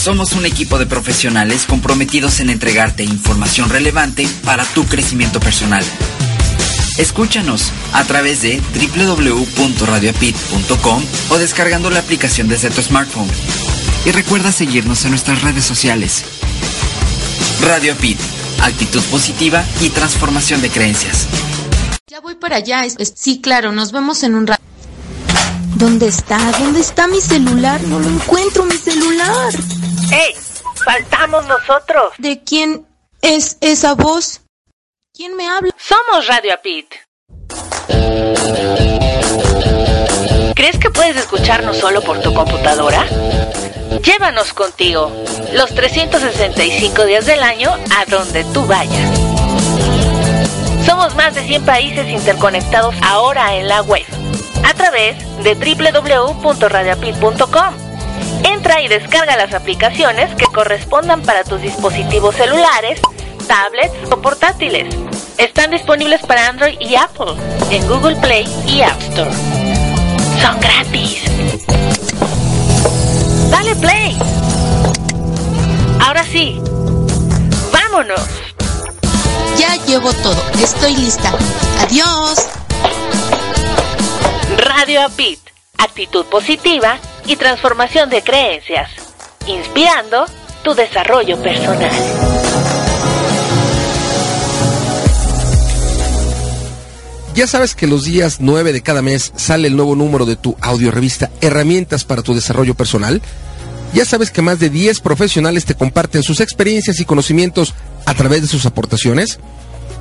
Somos un equipo de profesionales comprometidos en entregarte información relevante para tu crecimiento personal. Escúchanos a través de www.radiopit.com o descargando la aplicación desde tu smartphone. Y recuerda seguirnos en nuestras redes sociales. Radio Pit, actitud positiva y transformación de creencias. Ya voy para allá. Sí, claro, nos vemos en un rato. ¿Dónde está? ¿Dónde está mi celular? No lo encuentro, mi celular. ¡Ey! ¡Faltamos nosotros! ¿De quién es esa voz? ¿Quién me habla? Somos Radio Apit. ¿Crees que puedes escucharnos solo por tu computadora? Llévanos contigo los 365 días del año a donde tú vayas. Somos más de 100 países interconectados ahora en la web a través de www.radiapit.com. Y descarga las aplicaciones que correspondan para tus dispositivos celulares, tablets o portátiles. Están disponibles para Android y Apple en Google Play y App Store. Son gratis. Dale play. Ahora sí. Vámonos. Ya llevo todo. Estoy lista. Adiós. Radio Apit. Actitud positiva y transformación de creencias. Inspirando tu desarrollo personal. Ya sabes que los días 9 de cada mes sale el nuevo número de tu audiorevista Herramientas para tu desarrollo personal. Ya sabes que más de 10 profesionales te comparten sus experiencias y conocimientos a través de sus aportaciones.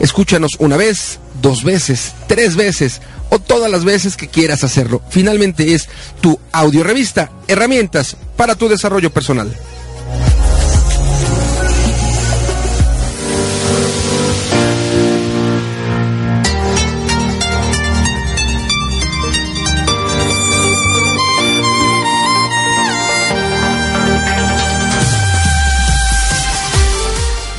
Escúchanos una vez, dos veces, tres veces o todas las veces que quieras hacerlo. Finalmente es tu audiorevista, herramientas para tu desarrollo personal.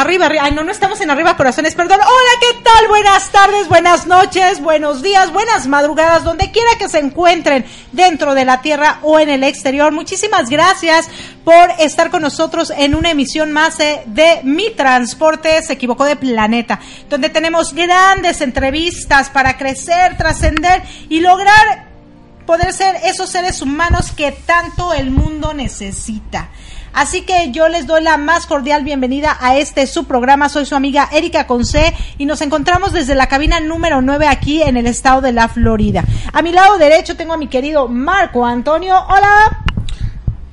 Arriba, arriba. Ay, no, no estamos en arriba, corazones, perdón. Hola, ¿qué tal? Buenas tardes, buenas noches, buenos días, buenas madrugadas, donde quiera que se encuentren, dentro de la tierra o en el exterior. Muchísimas gracias por estar con nosotros en una emisión más eh, de Mi Transporte se equivocó de planeta, donde tenemos grandes entrevistas para crecer, trascender y lograr poder ser esos seres humanos que tanto el mundo necesita. Así que yo les doy la más cordial bienvenida a este su programa. Soy su amiga Erika Conce y nos encontramos desde la cabina número 9 aquí en el estado de la Florida. A mi lado derecho tengo a mi querido Marco Antonio. Hola.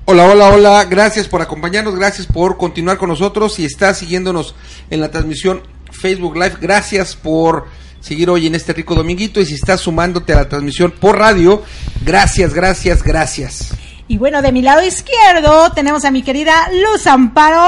Hola, hola, hola, gracias por acompañarnos, gracias por continuar con nosotros. Si estás siguiéndonos en la transmisión Facebook Live, gracias por seguir hoy en este rico dominguito. Y si estás sumándote a la transmisión por radio, gracias, gracias, gracias. Y bueno, de mi lado izquierdo tenemos a mi querida Luz Amparo.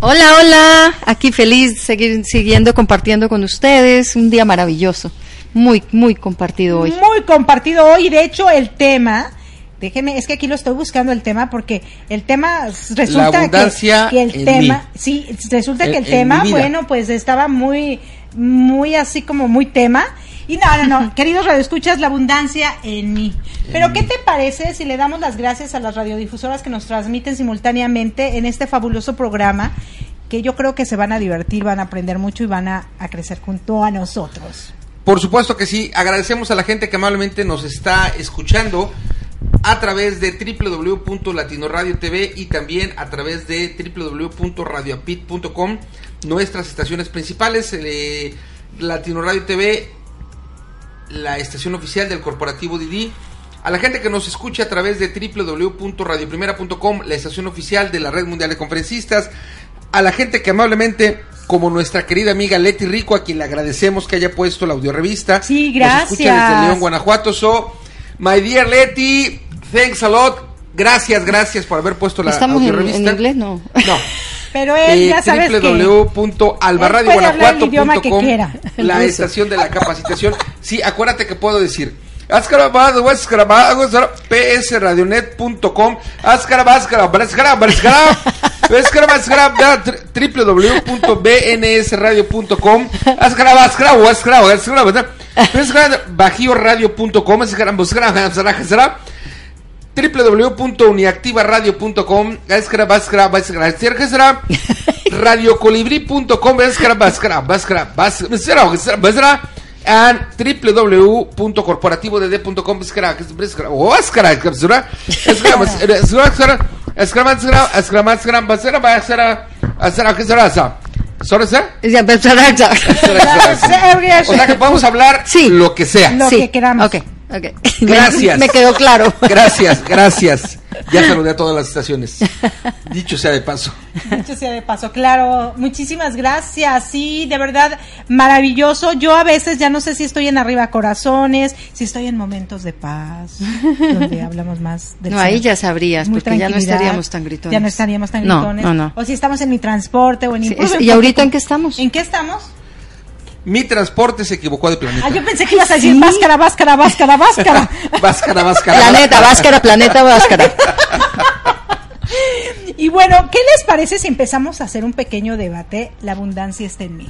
Hola, hola, aquí feliz seguir siguiendo compartiendo con ustedes, un día maravilloso, muy, muy compartido hoy. Muy compartido hoy, de hecho el tema, déjeme, es que aquí lo estoy buscando el tema porque el tema resulta que, que el en tema, mí. sí, resulta En- que el tema, bueno, pues estaba muy, muy así como muy tema. Y no, no, no, queridos radioescuchas, la abundancia en mí. Pero, ¿qué te parece si le damos las gracias a las radiodifusoras que nos transmiten simultáneamente en este fabuloso programa? Que yo creo que se van a divertir, van a aprender mucho y van a, a crecer junto a nosotros. Por supuesto que sí, agradecemos a la gente que amablemente nos está escuchando a través de www.latinoradio TV y también a través de www.radioapit.com, nuestras estaciones principales, eh, Latino Radio TV, la estación oficial del corporativo Didi, a la gente que nos escucha a través de www.radioprimera.com, la estación oficial de la Red Mundial de Conferencistas, a la gente que amablemente, como nuestra querida amiga Leti Rico, a quien le agradecemos que haya puesto la audiorevista. Sí, Nos escucha gracias. desde León, Guanajuato. So, my dear Leti, thanks a lot. Gracias, gracias por haber puesto la ¿Estamos en, audiorevista. en inglés? No. No. Pero él eh, ya sabes La estación de la capacitación. sí, acuérdate que puedo decir psradionet.com www.bnsradio.com bajioradio.com www.uniactivaradio.com, radiocolibri.com, and www.corporativoded.com, O sea que podemos hablar lo que sea. Lo que queramos ok. Gracias. Me, me quedó claro. Gracias, gracias. Ya saludé a todas las estaciones. Dicho sea de paso. Dicho sea de paso, claro. Muchísimas gracias. Sí, de verdad, maravilloso. Yo a veces ya no sé si estoy en arriba corazones, si estoy en momentos de paz, donde hablamos más del No, ahí ya sabrías, Muy porque ya no estaríamos tan gritones. Ya no estaríamos tan No, gritones. no, no. O si estamos en mi transporte o en Sí, incluso es- en ¿Y ahorita en qué estamos? ¿En qué estamos? Mi transporte se equivocó de planeta. Ah, yo pensé que ibas a decir báscara, báscara, báscara, báscara. Váscara, váscara. Planeta, Váscara, planeta, Váscara. Y bueno, ¿qué les parece si empezamos a hacer un pequeño debate? La abundancia está en mí.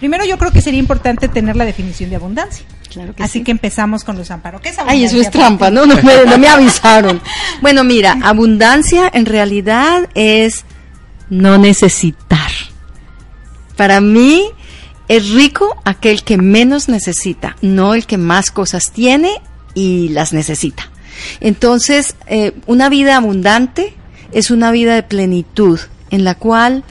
Primero, yo creo que sería importante tener la definición de abundancia. Claro que Así sí. que empezamos con los amparos. ¿Qué es Ay, eso es abundancia? trampa, ¿no? No me, no me avisaron. Bueno, mira, abundancia en realidad es no necesitar. Para mí es rico aquel que menos necesita, no el que más cosas tiene y las necesita. Entonces, eh, una vida abundante es una vida de plenitud en la cual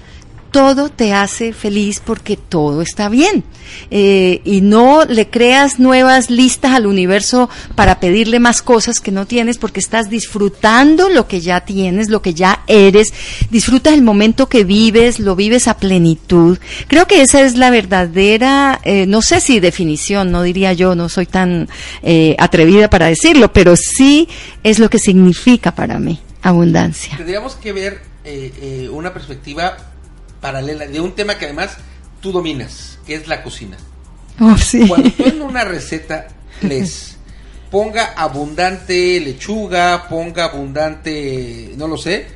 todo te hace feliz porque todo está bien. Eh, y no le creas nuevas listas al universo para pedirle más cosas que no tienes porque estás disfrutando lo que ya tienes, lo que ya eres, disfrutas el momento que vives, lo vives a plenitud. Creo que esa es la verdadera, eh, no sé si definición, no diría yo, no soy tan eh, atrevida para decirlo, pero sí es lo que significa para mí abundancia. Tendríamos que ver eh, eh, una perspectiva paralela de un tema que además tú dominas, que es la cocina. Oh, sí. Cuando tú en una receta les ponga abundante lechuga, ponga abundante, no lo sé,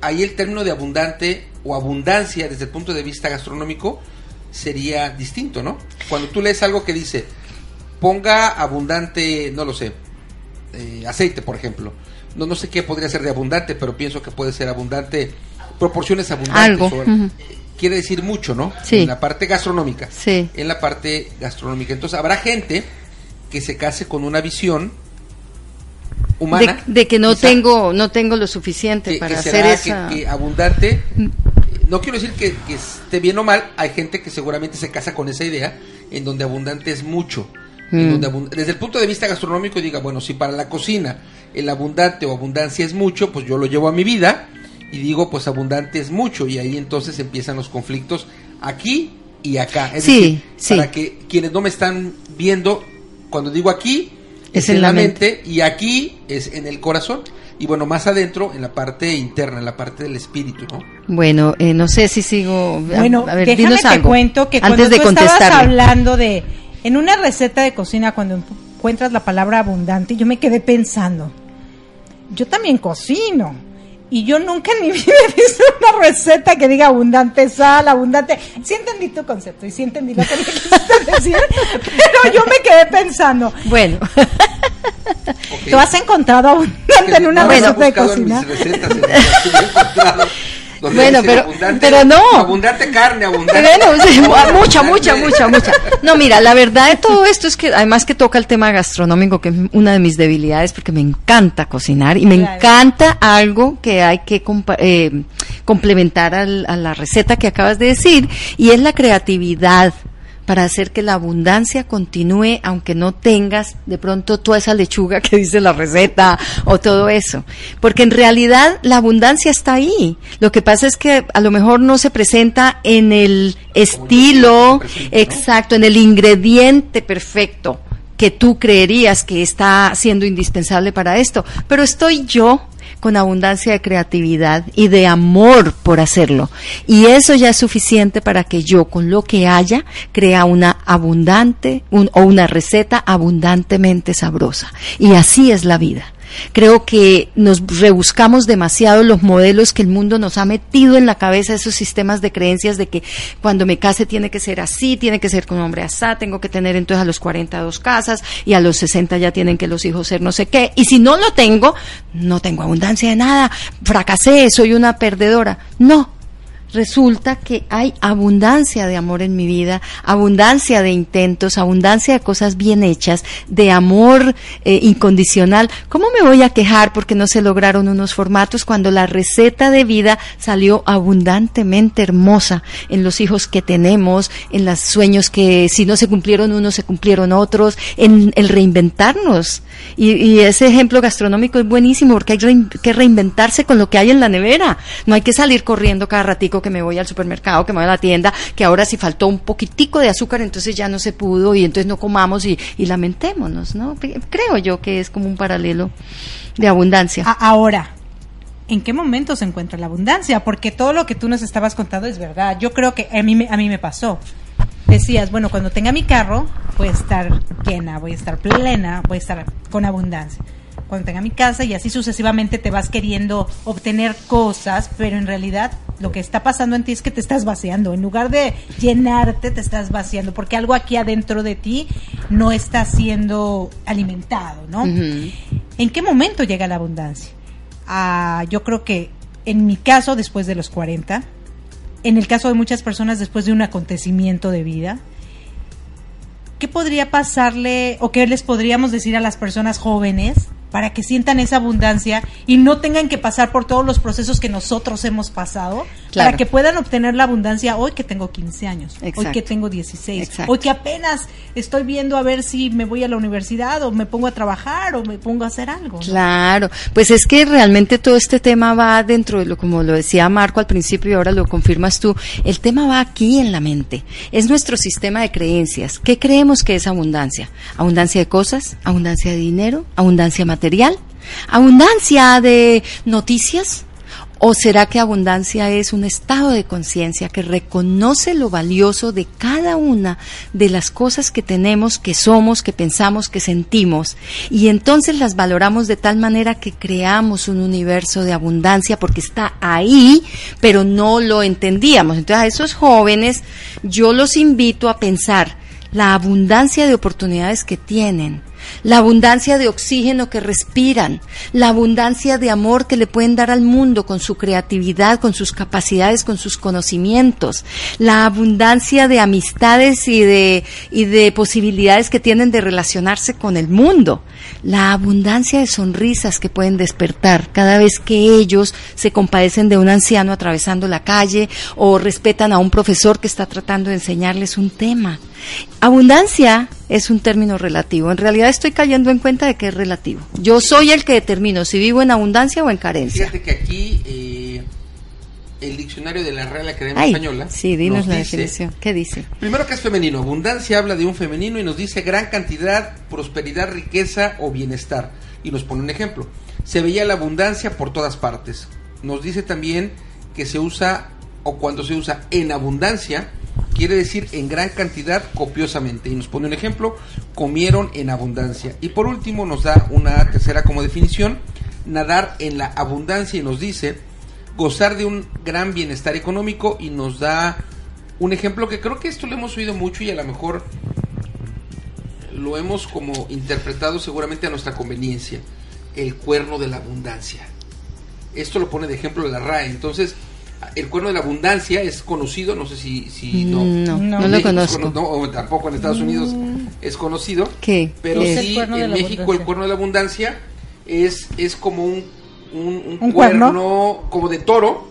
ahí el término de abundante o abundancia desde el punto de vista gastronómico sería distinto, ¿no? Cuando tú lees algo que dice ponga abundante, no lo sé, eh, aceite, por ejemplo. No, no sé qué podría ser de abundante, pero pienso que puede ser abundante, proporciones abundantes. Algo, o- ujú. Quiere decir mucho, ¿no? Sí. En la parte gastronómica. Sí. En la parte gastronómica. Entonces habrá gente que se case con una visión humana. de que no quizá, tengo no tengo lo suficiente que, para que hacer esa que, que abundante. eh, No quiero decir que, que esté bien o mal, hay gente que seguramente se casa con esa idea, en donde abundante es mucho. en Mm. donde desde el punto de vista gastronómico diga, bueno, si para la cocina el abundante o abundancia es mucho, pues yo lo llevo a mi vida y digo, pues abundante es mucho y ahí entonces empiezan los conflictos aquí y acá. Es Sí, decir, sí. para que quienes no me están viendo, cuando digo aquí, Es en la mente. y aquí es en el corazón y bueno, más adentro en la parte interna, en la parte del espíritu, ¿no? Bueno, eh, no sé si sigo. a- Bueno, a ver, déjame dinos te algo, cuento que antes cuando de tú estabas contestarle. hablando de en una receta de cocina cuando encuentras la palabra abundante, yo me quedé pensando. Yo también cocino y yo nunca en mi vida he visto una receta que diga abundante sal, abundante. Sí entendí tu concepto y sí entendí lo que me quisiste decir, pero yo me quedé pensando, Bueno, Ok. ¿tú has encontrado abundante en una receta de buscado en cocina? mis recetas, en Bueno, pero- pero no. Abundante carne, abundante. Bueno, mucha, mucha, mucha, mucha. No, mira, la verdad de todo esto es que además que toca el tema gastronómico, que es una de mis debilidades, porque me encanta cocinar y me Claro. encanta algo que hay que compa- eh, complementar al- a la receta que acabas de decir, y es la creatividad para hacer que la abundancia continúe aunque no tengas de pronto toda esa lechuga que dice la receta o todo eso. Porque en realidad la abundancia está ahí. Lo que pasa es que a lo mejor no se presenta en el estilo exacto, en el ingrediente perfecto que tú creerías que está siendo indispensable para esto. Pero estoy yo con abundancia de creatividad y de amor por hacerlo. Y eso ya es suficiente para que yo, con lo que haya, crea una abundante un- o una receta abundantemente sabrosa. Y así es la vida. Creo que nos rebuscamos demasiado los modelos que el mundo nos ha metido en la cabeza, esos sistemas de creencias de que cuando me case tiene que ser así, tiene que ser con un hombre asá, tengo que tener entonces a los 42 casas y a los 60 ya tienen que los hijos ser no sé qué. Y si no lo tengo, no tengo abundancia de nada, fracasé, soy una perdedora. No, resulta que hay abundancia de amor en mi vida, abundancia de intentos, abundancia de cosas bien hechas, de amor eh, incondicional. ¿Cómo me voy a quejar porque no se lograron unos formatos cuando la receta de vida salió abundantemente hermosa en los hijos que tenemos, en los sueños que si no se cumplieron unos, se cumplieron otros, en el reinventarnos? Y, y ese ejemplo gastronómico es buenísimo porque hay que reinventarse con lo que hay en la nevera. No hay que salir corriendo cada ratico que me voy al supermercado, que me voy a la tienda, que ahora si faltó un poquitico de azúcar, entonces ya no se pudo y entonces no comamos y, lamentémonos, ¿no? Cre- Creo yo que es como un paralelo de abundancia. Ahora, ¿en qué momento se encuentra la abundancia? Porque todo lo que tú nos estabas contando es verdad. Yo creo que a mí, a mí me pasó. Decías, bueno, cuando tenga mi carro, voy a estar llena, voy a estar plena, voy a estar con abundancia. Cuando tenga mi casa y así sucesivamente te vas queriendo obtener cosas, pero en realidad lo que está pasando en ti es que te estás vaciando. En lugar de llenarte, te estás vaciando, porque algo aquí adentro de ti no está siendo alimentado, ¿no? ¿En qué momento llega la abundancia? Ah, yo creo que en mi caso, después de los 40, en el caso de muchas personas, después de un acontecimiento de vida, ¿qué podría pasarle o qué les podríamos decir a las personas jóvenes para que sientan esa abundancia y no tengan que pasar por todos los procesos que nosotros hemos pasado, Claro. para que puedan obtener la abundancia hoy que tengo 15 años, hoy que tengo 16, Exacto. hoy que apenas estoy viendo a ver si me voy a la universidad o me pongo a trabajar o me pongo a hacer algo. ¿no? Claro, pues es que realmente todo este tema va dentro de lo, como lo decía Marco al principio y ahora lo confirmas tú, el tema va aquí en la mente, es nuestro sistema de creencias. ¿Qué creemos que es abundancia? Abundancia de cosas, abundancia de dinero, abundancia material, abundancia de noticias. ¿O será que abundancia es un estado de conciencia que reconoce lo valioso de cada una de las cosas que tenemos, que somos, que pensamos, que sentimos? Y entonces las valoramos de tal manera que creamos un universo de abundancia porque está ahí, pero no lo entendíamos. Entonces a esos jóvenes yo los invito a pensar la abundancia de oportunidades que tienen, la abundancia de oxígeno que respiran, la abundancia de amor que le pueden dar al mundo con su creatividad, con sus capacidades, con sus conocimientos, la abundancia de amistades y de, y de posibilidades que tienen de relacionarse con el mundo, la abundancia de sonrisas que pueden despertar cada vez que ellos se compadecen de un anciano atravesando la calle o respetan a un profesor que está tratando de enseñarles un tema. Abundancia es un término relativo. En realidad estoy cayendo en cuenta de que es relativo. Yo soy el que determino si vivo en abundancia o en carencia. Fíjate que aquí eh, el diccionario de la Real Academia Ay, Española. sí, dinos nos la dice- definición. ¿Qué dice? Primero que es femenino. Abundancia habla de un femenino y nos dice gran cantidad, prosperidad, riqueza o bienestar. Y nos pone un ejemplo. Se veía la abundancia por todas partes. Nos dice también que se usa o cuando se usa en abundancia quiere decir en gran cantidad copiosamente. Y nos pone un ejemplo, comieron en abundancia. Y por último nos da una tercera como definición, nadar en la abundancia y nos dice gozar de un gran bienestar económico y nos da un ejemplo que creo que esto lo hemos oído mucho y a lo mejor lo hemos como interpretado seguramente a nuestra conveniencia, el cuerno de la abundancia. Esto lo pone de ejemplo la RAE. Entonces, el cuerno de la abundancia es conocido, no sé si, si no. No, No. no, En lo conozco. cono- no, o tampoco en Estados Unidos es conocido. ¿Qué? Pero sí, en México el cuerno de la abundancia es, es como un, un, un ¿Un cuerno, cuerno? como de toro,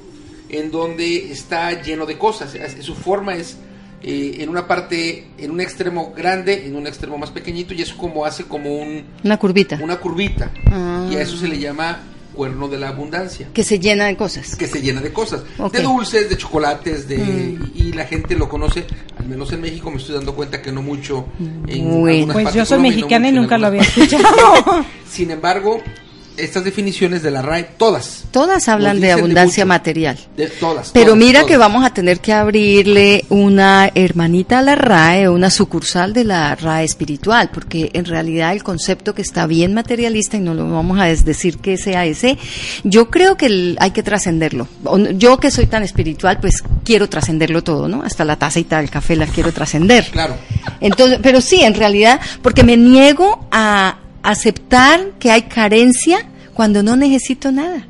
en donde está lleno de cosas. Su forma es eh, en una parte, en un extremo grande, en un extremo más pequeñito, y es como hace como un, Una curvita. una curvita. Ah. Y a eso se le llama cuerno de la abundancia. Que se llena de cosas. Que se llena de cosas, de dulces, de chocolates, de Mm. y la gente lo conoce, al menos en México me estoy dando cuenta que no mucho en Pues yo soy Colombia y no mexicana y nunca lo había escuchado. Sin embargo, estas definiciones de la RAE, todas, Todas hablan de abundancia material. de todas. Pero todas, mira todas. que vamos a tener que abrirle una hermanita a la RAE, una sucursal de la RAE espiritual, porque en realidad el concepto que está bien materialista, y no lo vamos a decir que sea ese, yo creo que el- hay que trascenderlo. Yo que soy tan espiritual, pues quiero trascenderlo todo, ¿no? Hasta la tacita del café la quiero trascender. Claro. Entonces, pero sí, en realidad, porque me niego a aceptar que hay carencia cuando no necesito nada.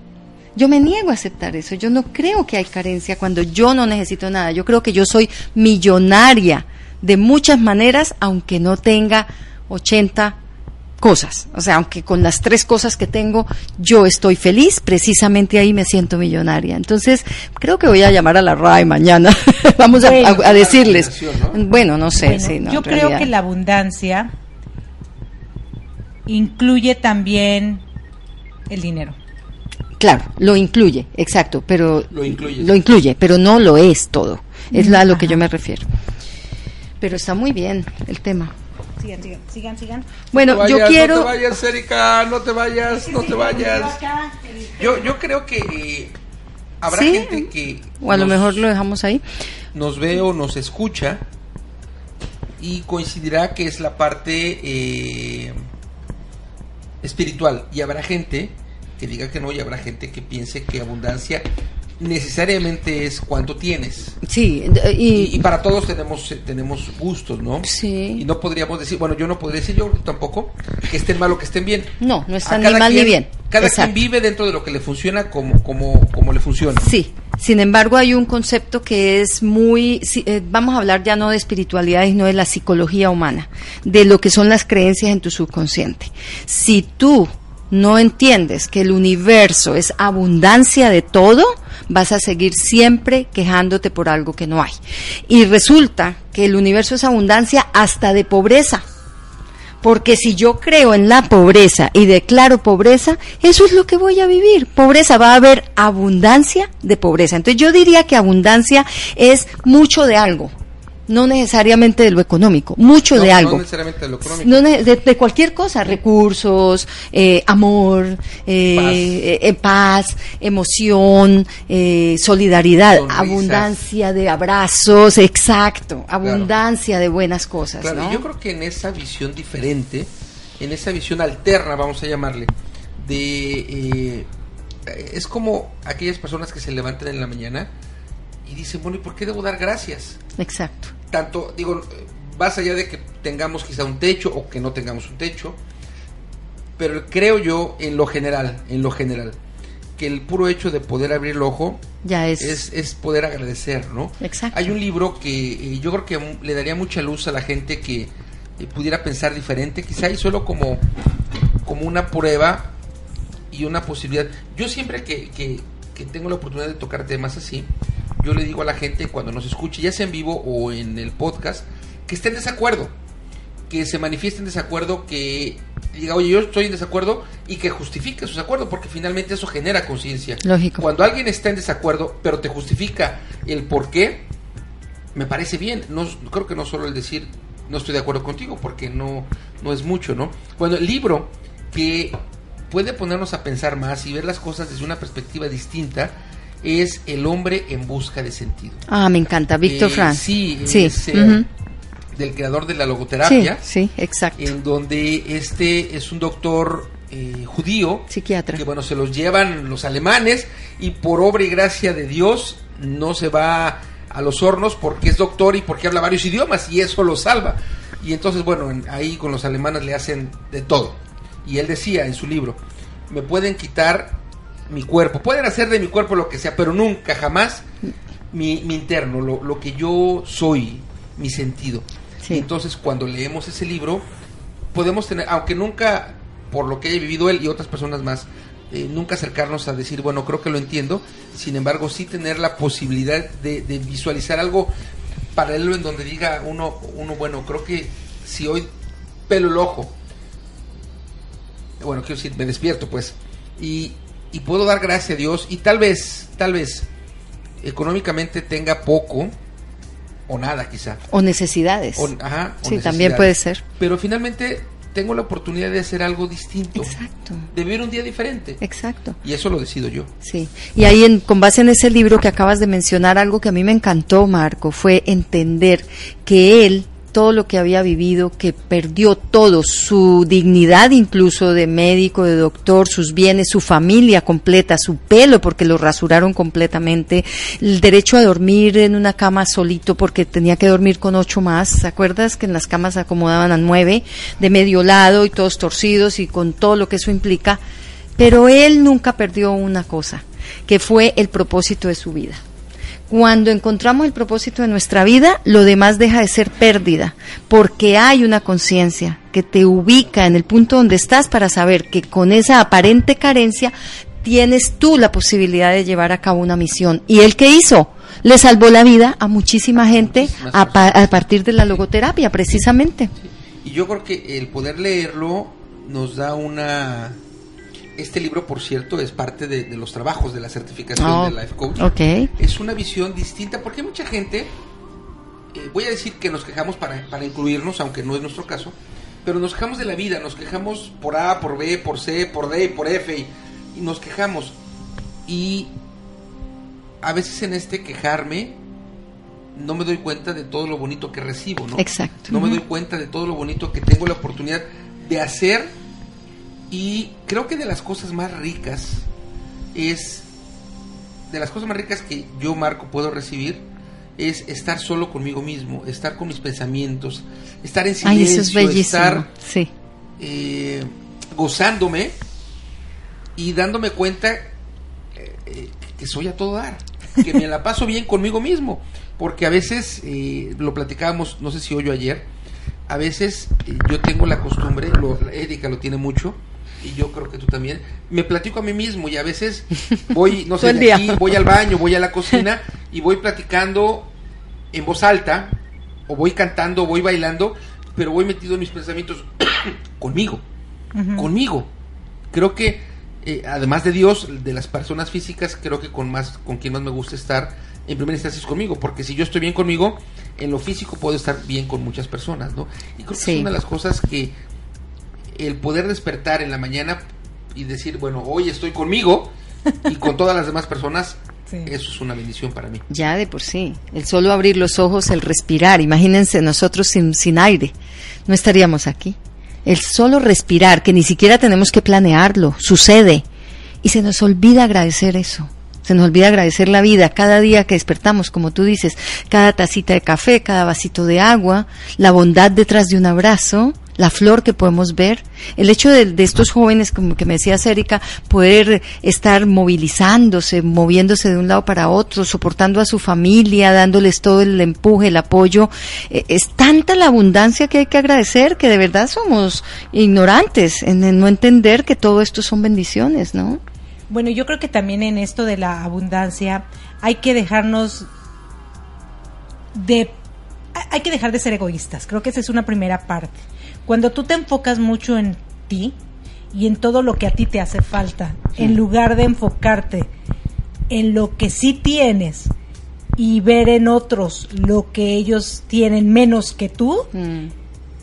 Yo me niego a aceptar eso. Yo no creo que hay carencia cuando yo no necesito nada. Yo creo que yo soy millonaria de muchas maneras, aunque no tenga 80 cosas. O sea, aunque con las tres cosas que tengo yo estoy feliz, precisamente ahí me siento millonaria. Entonces, creo que voy a llamar a la RAI mañana. Vamos a- Bueno. a, a decirles. Bueno, no sé. Bueno, sí, no, yo creo realidad. que la abundancia incluye también el dinero. Claro, lo incluye, exacto, pero Lo incluye. lo incluye, pero no lo es todo. Es a lo que yo me refiero. Pero está muy bien el tema. Sigan, sigan, sigan, sigan. Bueno, No yo quiero No te vayas, Erika, no te vayas, no te vayas. Yo, yo creo que eh, habrá ¿Sí? gente que o a lo mejor lo dejamos ahí. nos ve o nos escucha y coincidirá que es la parte eh, espiritual. Y habrá gente que diga que no y habrá gente que piense que abundancia necesariamente es cuánto tienes Sí, y, y, y para todos tenemos eh, tenemos gustos no Sí. y no podríamos decir bueno yo no podría decir yo tampoco que estén mal o que estén bien No, no están ni mal ni bien. cada Exacto. quien vive dentro de lo que le funciona como como como le funciona Sí, sin embargo hay un concepto que es muy, eh, vamos a hablar ya no de espiritualidad, sino de la psicología humana, de lo que son las creencias en tu subconsciente. Si tú no entiendes que el universo es abundancia de todo, vas a seguir siempre quejándote por algo que no hay. Y resulta que el universo es abundancia hasta de pobreza. Porque si yo creo en la pobreza y declaro pobreza, eso es lo que voy a vivir. Pobreza, va a haber abundancia de pobreza. Entonces yo diría que abundancia es mucho de algo, no necesariamente de lo económico, mucho no, de no algo. necesariamente de lo económico No de, de cualquier cosa, recursos, eh, amor, eh, Paz. eh, eh, paz, emoción, solidaridad, Sonrisas. abundancia de abrazos, exacto, abundancia de buenas cosas. Claro, ¿no? yo creo que en esa visión diferente, en esa visión alterna, vamos a llamarle, de es como aquellas personas que se levantan en la mañana y dicen, bueno, ¿y por qué debo dar gracias? Exacto. Tanto, digo, eh, más allá de que tengamos quizá un techo o que no tengamos un techo, pero creo yo en lo general, en lo general, que el puro hecho de poder abrir el ojo Ya es. es, es poder agradecer, ¿no? Exacto. Hay un libro que eh, yo creo que le daría mucha luz a la gente que eh, pudiera pensar diferente, quizá y solo como, como una prueba y una posibilidad. Yo siempre que, que, que tengo la oportunidad de tocar temas así, yo le digo a la gente cuando nos escuche, ya sea en vivo o en el podcast, que esté en desacuerdo. que se manifieste en desacuerdo, que diga, oye, yo estoy en desacuerdo y que justifique su desacuerdo, porque finalmente eso genera conciencia. Lógico. Cuando alguien está en desacuerdo, pero te justifica el por qué, me parece bien. No, creo que no solo el decir no estoy de acuerdo contigo, porque no, no es mucho, ¿no? Bueno, el libro que puede ponernos a pensar más y ver las cosas desde una perspectiva distinta es El hombre en busca de sentido. Ah, me encanta, Víctor Eh, Frank. Sí, sí. es, eh, ujú. del creador de la sí, logoterapia, sí, exacto. en donde este es un doctor eh, judío Psiquiatra. que bueno, se los llevan los alemanes y por obra y gracia de Dios no se va a los hornos porque es doctor y porque habla varios idiomas y eso lo salva. Y entonces, bueno, en- ahí con los alemanes le hacen de todo. Y él decía en su libro, me pueden quitar mi cuerpo, pueden hacer de mi cuerpo lo que sea, pero nunca, jamás mi, mi interno, lo, lo que yo soy, mi sentido. Sí. Entonces cuando leemos ese libro, podemos tener, aunque nunca, por lo que haya vivido él y otras personas más, eh, nunca acercarnos a decir, bueno, creo que lo entiendo, sin embargo, sí tener la posibilidad de, de visualizar algo paralelo en donde diga uno, uno, bueno, creo que si hoy pelo el ojo, bueno, quiero decir, me despierto, pues, y, y puedo dar gracias a Dios, y tal vez, tal vez, económicamente tenga poco, o nada quizá, O necesidades. o, ajá, o sí, también puede ser. Pero finalmente tengo la oportunidad de hacer algo distinto, Exacto. de vivir un día diferente. Exacto. Y eso lo decido yo. Sí, y ahí en, con base en ese libro que acabas de mencionar, algo que a mí me encantó, Marco, fue entender que él, todo lo que había vivido, que perdió todo, su dignidad incluso de médico, de doctor, sus bienes, su familia completa, su pelo porque lo rasuraron completamente, el derecho a dormir en una cama solito porque tenía que dormir con ocho más, ¿te acuerdas que en las camas se acomodaban a nueve, de medio lado y todos torcidos y con todo lo que eso implica? Pero él nunca perdió una cosa, que fue el propósito de su vida. Cuando encontramos el propósito de nuestra vida, lo demás deja de ser pérdida, porque hay una conciencia que te ubica en el punto donde estás para saber que con esa aparente carencia tienes tú la posibilidad de llevar a cabo una misión. ¿Y él qué hizo? Le salvó la vida a muchísima gente a, pa- a partir de la logoterapia, precisamente. Y yo creo que el poder leerlo nos da una... Este libro, por cierto, es parte de, de los trabajos de la certificación Oh, de Life Coach. ok. Es una visión distinta porque hay mucha gente, eh, voy a decir que nos quejamos para, para incluirnos, aunque no es nuestro caso, pero nos quejamos de la vida, nos quejamos por A, por B, por C, por D, por F, y, y nos quejamos. Y a veces en este quejarme no me doy cuenta de todo lo bonito que recibo, ¿no? Exacto. No me doy cuenta de todo lo bonito que tengo la oportunidad de hacer y creo que de las cosas más ricas es de las cosas más ricas que yo Marco puedo recibir es estar solo conmigo mismo, estar con mis pensamientos, estar en Ay, silencio, eso es bellísimo. estar Sí. eh, gozándome y dándome cuenta eh, eh, que soy a todo dar, que me la paso bien conmigo mismo, porque a veces, eh, lo platicábamos, no sé si hoy o ayer, a veces yo tengo la costumbre, lo, Erika lo tiene mucho, y yo creo que tú también, me platico a mí mismo y a veces voy, no sé, de aquí, voy al baño, voy a la cocina y voy platicando en voz alta, o voy cantando, o voy bailando, pero voy metido en mis pensamientos conmigo, conmigo. Creo que, eh, además de Dios, de las personas físicas, creo que con más, con quien más me gusta estar, en primera instancia es conmigo, porque si yo estoy bien conmigo, en lo físico puedo estar bien con muchas personas, ¿no? Y creo que Sí. es una de las cosas que el poder despertar en la mañana y decir, bueno, hoy estoy conmigo y con todas las demás personas, Sí. eso es una bendición para mí. Ya de por sí. El solo abrir los ojos, el respirar. Imagínense nosotros sin, sin aire. No estaríamos aquí. El solo respirar, que ni siquiera tenemos que planearlo, sucede. Y se nos olvida agradecer eso. Se nos olvida agradecer la vida cada día que despertamos, como tú dices, cada tacita de café, cada vasito de agua, la bondad detrás de un abrazo, la flor que podemos ver, el hecho de, de estos jóvenes, como que me decía Erika, poder estar movilizándose, moviéndose de un lado para otro, soportando a su familia, dándoles todo el empuje, el apoyo. Eh, es tanta la abundancia que hay que agradecer que de verdad somos ignorantes en, en no entender que todo esto son bendiciones, ¿no? Bueno, yo creo que también en esto de la abundancia hay que dejarnos de hay que dejar de ser egoístas. Creo que esa es una primera parte. Cuando tú te enfocas mucho en ti y en todo lo que a ti te hace falta, en lugar de enfocarte en lo que sí tienes y ver en otros lo que ellos tienen menos que tú, Mm,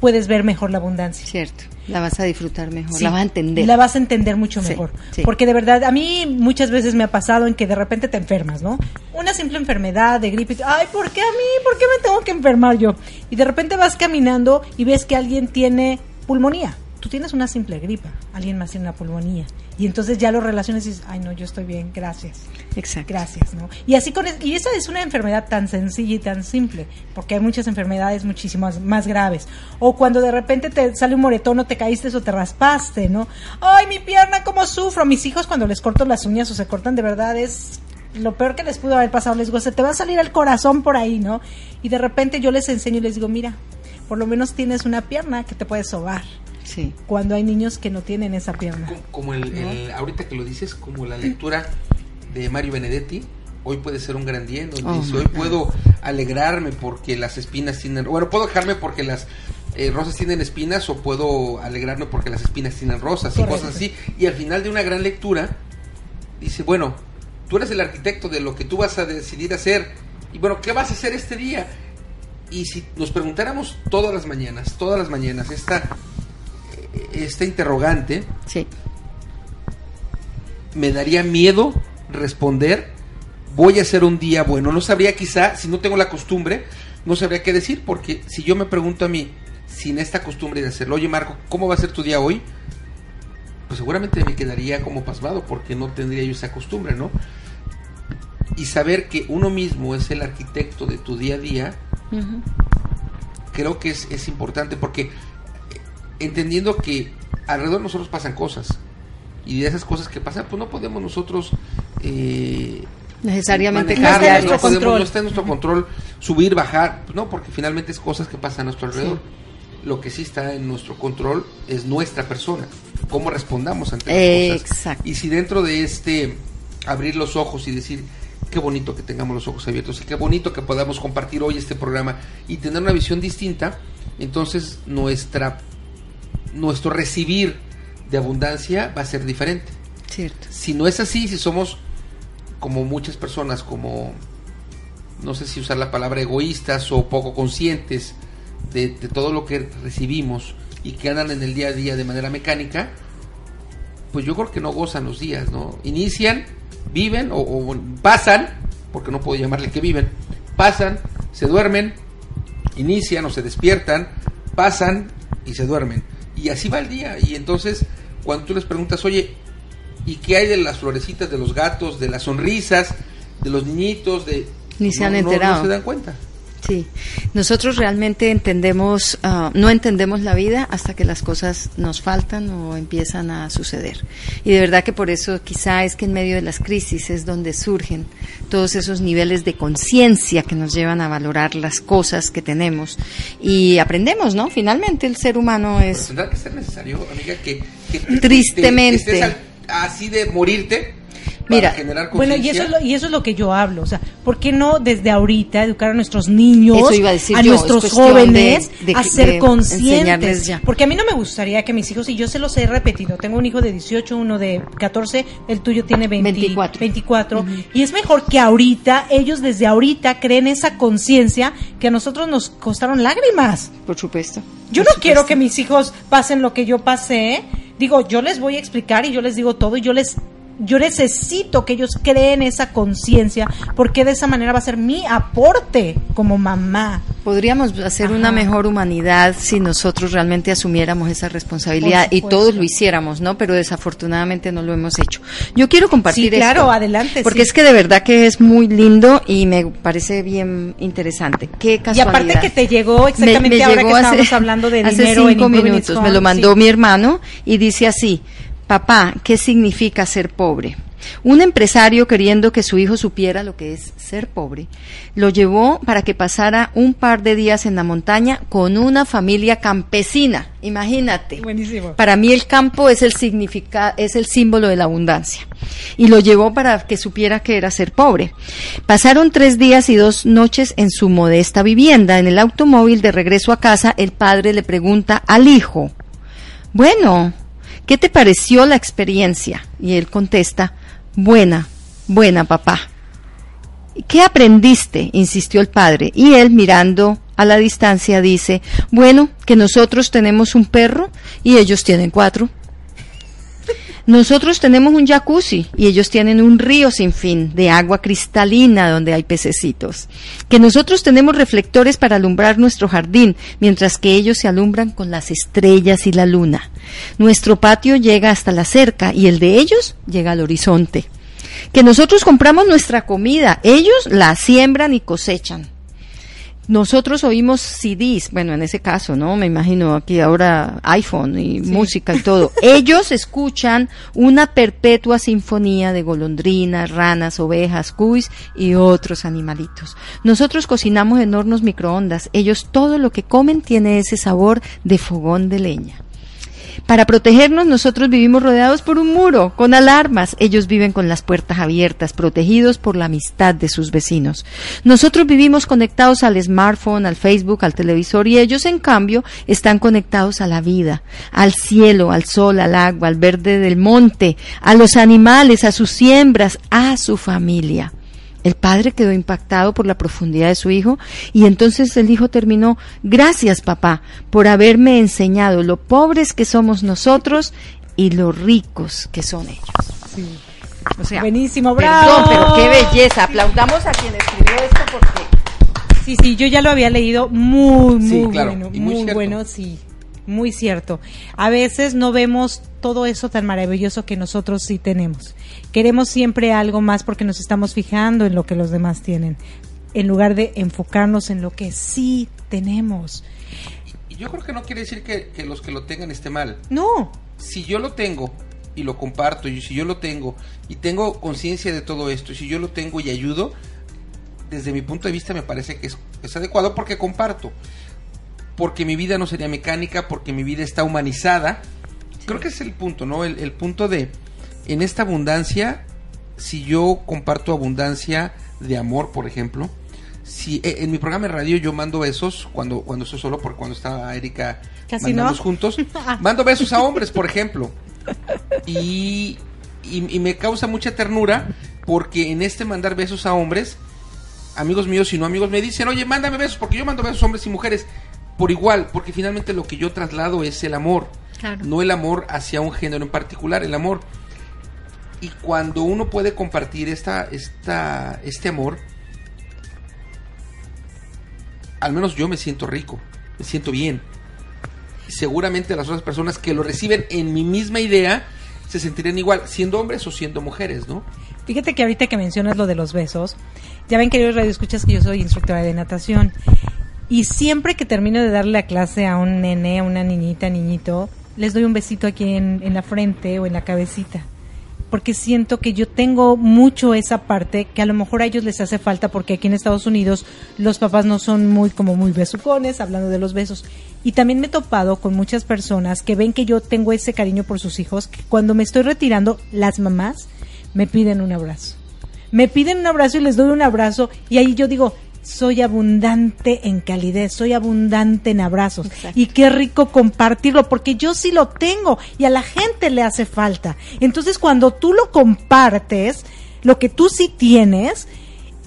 puedes ver mejor la abundancia. cierto. La vas a disfrutar mejor, Sí, la vas a entender. La vas a entender mucho mejor. sí. Porque de verdad, a mí muchas veces me ha pasado en que de repente te enfermas, ¿no? Una simple enfermedad de gripe. Ay, ¿por qué a mí? ¿Por qué me tengo que enfermar yo? Y de repente vas caminando y ves que alguien tiene pulmonía. Tú tienes una simple gripa, alguien más tiene una pulmonía. Y entonces ya lo relacionas y dices, ay, no, yo estoy bien, gracias. Exacto. Gracias, ¿no? Y así con y esa es una enfermedad tan sencilla y tan simple, porque hay muchas enfermedades muchísimas más graves. O cuando de repente te sale un moretón o te caíste o te raspaste, ¿no? Ay, mi pierna, cómo sufro. Mis hijos cuando les corto las uñas o se cortan de verdad es lo peor que les pudo haber pasado. Les digo, se te va a salir el corazón por ahí, ¿no? Y de repente yo les enseño y les digo, mira, por lo menos tienes una pierna que te puedes sobar. Sí. Cuando hay niños que no tienen esa pierna. Como, como el, el- ahorita que lo dices, como la lectura de Mario Benedetti, hoy puede ser un gran día, en donde Oh, dice, hoy puedo alegrarme porque las espinas tienen, bueno, puedo dejarme porque las eh, rosas tienen espinas o puedo alegrarme porque las espinas tienen rosas y cosas así. Y al final de una gran lectura, dice, bueno, tú eres el arquitecto de lo que tú vas a decidir hacer. Y bueno, ¿qué vas a hacer este día? Y si nos preguntáramos todas las mañanas, todas las mañanas, esta, esta interrogante, Sí. me daría miedo responder, voy a hacer un día bueno. No sabría quizá, si no tengo la costumbre, no sabría qué decir, porque si yo me pregunto a mí, sin esta costumbre de hacerlo, oye Marco, ¿cómo va a ser tu día hoy? Pues seguramente me quedaría como pasmado, porque no tendría yo esa costumbre, ¿no? Y saber que uno mismo es el arquitecto de tu día a día, creo que es, es importante porque entendiendo que alrededor de nosotros pasan cosas y de esas cosas que pasan pues no podemos nosotros eh, Necesariamente no, nuestro podemos, control. no está en nuestro control subir bajar pues, no porque finalmente es cosas que pasan a nuestro alrededor lo que sí está en nuestro control es nuestra persona cómo respondamos ante las cosas Exacto. y si dentro de este abrir los ojos y decir qué bonito que tengamos los ojos abiertos y qué bonito que podamos compartir hoy este programa y tener una visión distinta, entonces nuestra nuestro recibir de abundancia va a ser diferente. Cierto. Si no es así, si somos como muchas personas, como no sé si usar la palabra egoístas o poco conscientes de, de todo lo que recibimos y que andan en el día a día de manera mecánica, pues yo creo que no gozan los días, ¿no? Inician, viven o, o pasan, porque no puedo llamarle que viven, pasan, se duermen, inician o se despiertan, pasan y se duermen. Y así va el día. Y entonces, cuando tú les preguntas, oye, ¿y qué hay de las florecitas, de los gatos, de las sonrisas, de los niñitos, de... Ni se no- han no- enterado. No, se dan cuenta. Sí, nosotros realmente entendemos, ah, no entendemos la vida hasta que las cosas nos faltan o empiezan a suceder. Y de verdad que por eso quizá es que en medio de las crisis es donde surgen todos esos niveles de conciencia que nos llevan a valorar las cosas que tenemos y aprendemos, ¿no? Finalmente el ser humano Pero es tendrá que ser necesario, amiga, que... que te- Tristemente. te- estés al- así de morirte Mira, generar Bueno, y eso, es lo, y eso es lo que yo hablo. O sea, ¿por qué no desde ahorita educar a nuestros niños, a yo, nuestros jóvenes, de- de- a ser de conscientes? ya. Porque a mí no me gustaría que mis hijos, y yo se los he repetido, tengo un hijo de 18, uno de 14, el tuyo tiene 20 24. 24, y es mejor que ahorita, ellos desde ahorita creen esa conciencia que a nosotros nos costaron lágrimas. por supuesto. Yo por no quiero que mis hijos pasen lo que yo pasé. Digo, yo les voy a explicar y yo les digo todo y yo les yo necesito que ellos creen esa conciencia porque de esa manera va a ser mi aporte como mamá. Podríamos hacer Ajá. una mejor humanidad si nosotros realmente asumiéramos esa responsabilidad y todos lo hiciéramos, ¿no? Pero desafortunadamente no lo hemos hecho. Yo quiero compartir Sí, claro, esto, adelante, Porque sí. es que de verdad que es muy lindo y me parece bien interesante. Qué Y casualidad. aparte que te llegó Me- exactamente me ahora llegó que hace- estábamos hablando de hace dinero cinco minutos. Me lo mandó sí. mi hermano y dice así: Papá, ¿qué significa ser pobre? Un empresario, queriendo que su hijo supiera lo que es ser pobre, lo llevó para que pasara un par de días en la montaña con una familia campesina. Imagínate. Buenísimo. Para mí el campo es el significa, es el símbolo de la abundancia. Y lo llevó para que supiera que era ser pobre. Pasaron tres días y dos noches en su modesta vivienda. En el automóvil de regreso a casa, el padre le pregunta al hijo, bueno, ¿qué te pareció la experiencia? Y él contesta, buena, buena papá. ¿Qué aprendiste? insistió el padre. Y él, mirando a la distancia, dice, bueno, que nosotros tenemos un perro y ellos tienen cuatro. Nosotros tenemos un jacuzzi y ellos tienen un río sin fin de agua cristalina donde hay pececitos. Que nosotros tenemos reflectores para alumbrar nuestro jardín, mientras que ellos se alumbran con las estrellas y la luna. Nuestro patio llega hasta la cerca y el de ellos llega al horizonte. Que nosotros compramos nuestra comida, ellos la siembran y cosechan. Nosotros oímos CDs, bueno, en ese caso, ¿no? Me imagino aquí ahora iPhone y música y todo. Ellos escuchan una perpetua sinfonía de golondrinas, ranas, ovejas, cuis y otros animalitos. Nosotros cocinamos en hornos microondas. Ellos todo lo que comen tiene ese sabor de fogón de leña. Para protegernos nosotros vivimos rodeados por un muro, con alarmas. Ellos viven con las puertas abiertas, protegidos por la amistad de sus vecinos. Nosotros vivimos conectados al smartphone, al Facebook, al televisor y ellos en cambio están conectados a la vida, al cielo, al sol, al agua, al verde del monte, a los animales, a sus siembras, a su familia. El padre quedó impactado por la profundidad de su hijo y entonces el hijo terminó, gracias papá por haberme enseñado lo pobres que somos nosotros y lo ricos que son ellos. O sea, Buenísimo, bravo. perdón, pero qué belleza. Aplaudamos a quien escribió esto porque Sí, sí, yo ya lo había leído muy, muy Sí, claro, bueno, y muy bueno, sí, muy cierto. A veces no vemos todo eso tan maravilloso que nosotros sí tenemos. Queremos siempre algo más porque nos estamos fijando en lo que los demás tienen, en lugar de enfocarnos en lo que sí tenemos. Y yo creo que no quiere decir que, que los que lo tengan esté mal. No, Si yo lo tengo y lo comparto, y si yo lo tengo y tengo conciencia de todo esto, y si yo lo tengo y ayudo, desde mi punto de vista me parece que es, es adecuado porque comparto. Porque mi vida no sería mecánica, porque mi vida está humanizada. Creo que es el punto, ¿no? El, el punto de, en esta abundancia, si yo comparto abundancia de amor, por ejemplo, si eh, en mi programa de radio yo mando besos cuando cuando estoy solo, porque cuando estaba Erika Casi mandamos no. juntos, mando besos a hombres, por ejemplo. Y, y, y me causa mucha ternura porque en este mandar besos a hombres, amigos míos y no amigos me dicen, oye, mándame besos, porque yo mando besos a hombres y mujeres por igual, porque finalmente lo que yo traslado es el amor, Claro. no el amor hacia un género en particular, el amor. Y cuando uno puede compartir esta, esta, este amor, al menos yo me siento rico, me siento bien. Y seguramente las otras personas que lo reciben en mi misma idea se sentirían igual, siendo hombres o siendo mujeres, ¿no? Fíjate que ahorita que mencionas lo de los besos, ya ven queridos radioescuchas que yo soy instructora de natación y siempre que termino de darle la clase a un nene, a una niñita, niñito, les doy un besito aquí en, la frente o en la cabecita. Porque siento que yo tengo mucho esa parte que a lo mejor a ellos les hace falta porque aquí en Estados Unidos los papás no son muy como muy besucones, hablando de los besos. Y también me he topado con muchas personas que ven que yo tengo ese cariño por sus hijos, que cuando me estoy retirando, las mamás me piden un abrazo. Me piden un abrazo y les doy un abrazo y ahí yo digo, soy abundante en calidez, soy abundante en abrazos. Exacto. Y qué rico compartirlo, porque yo sí lo tengo y a la gente le hace falta. Entonces cuando tú lo compartes, lo que tú sí tienes,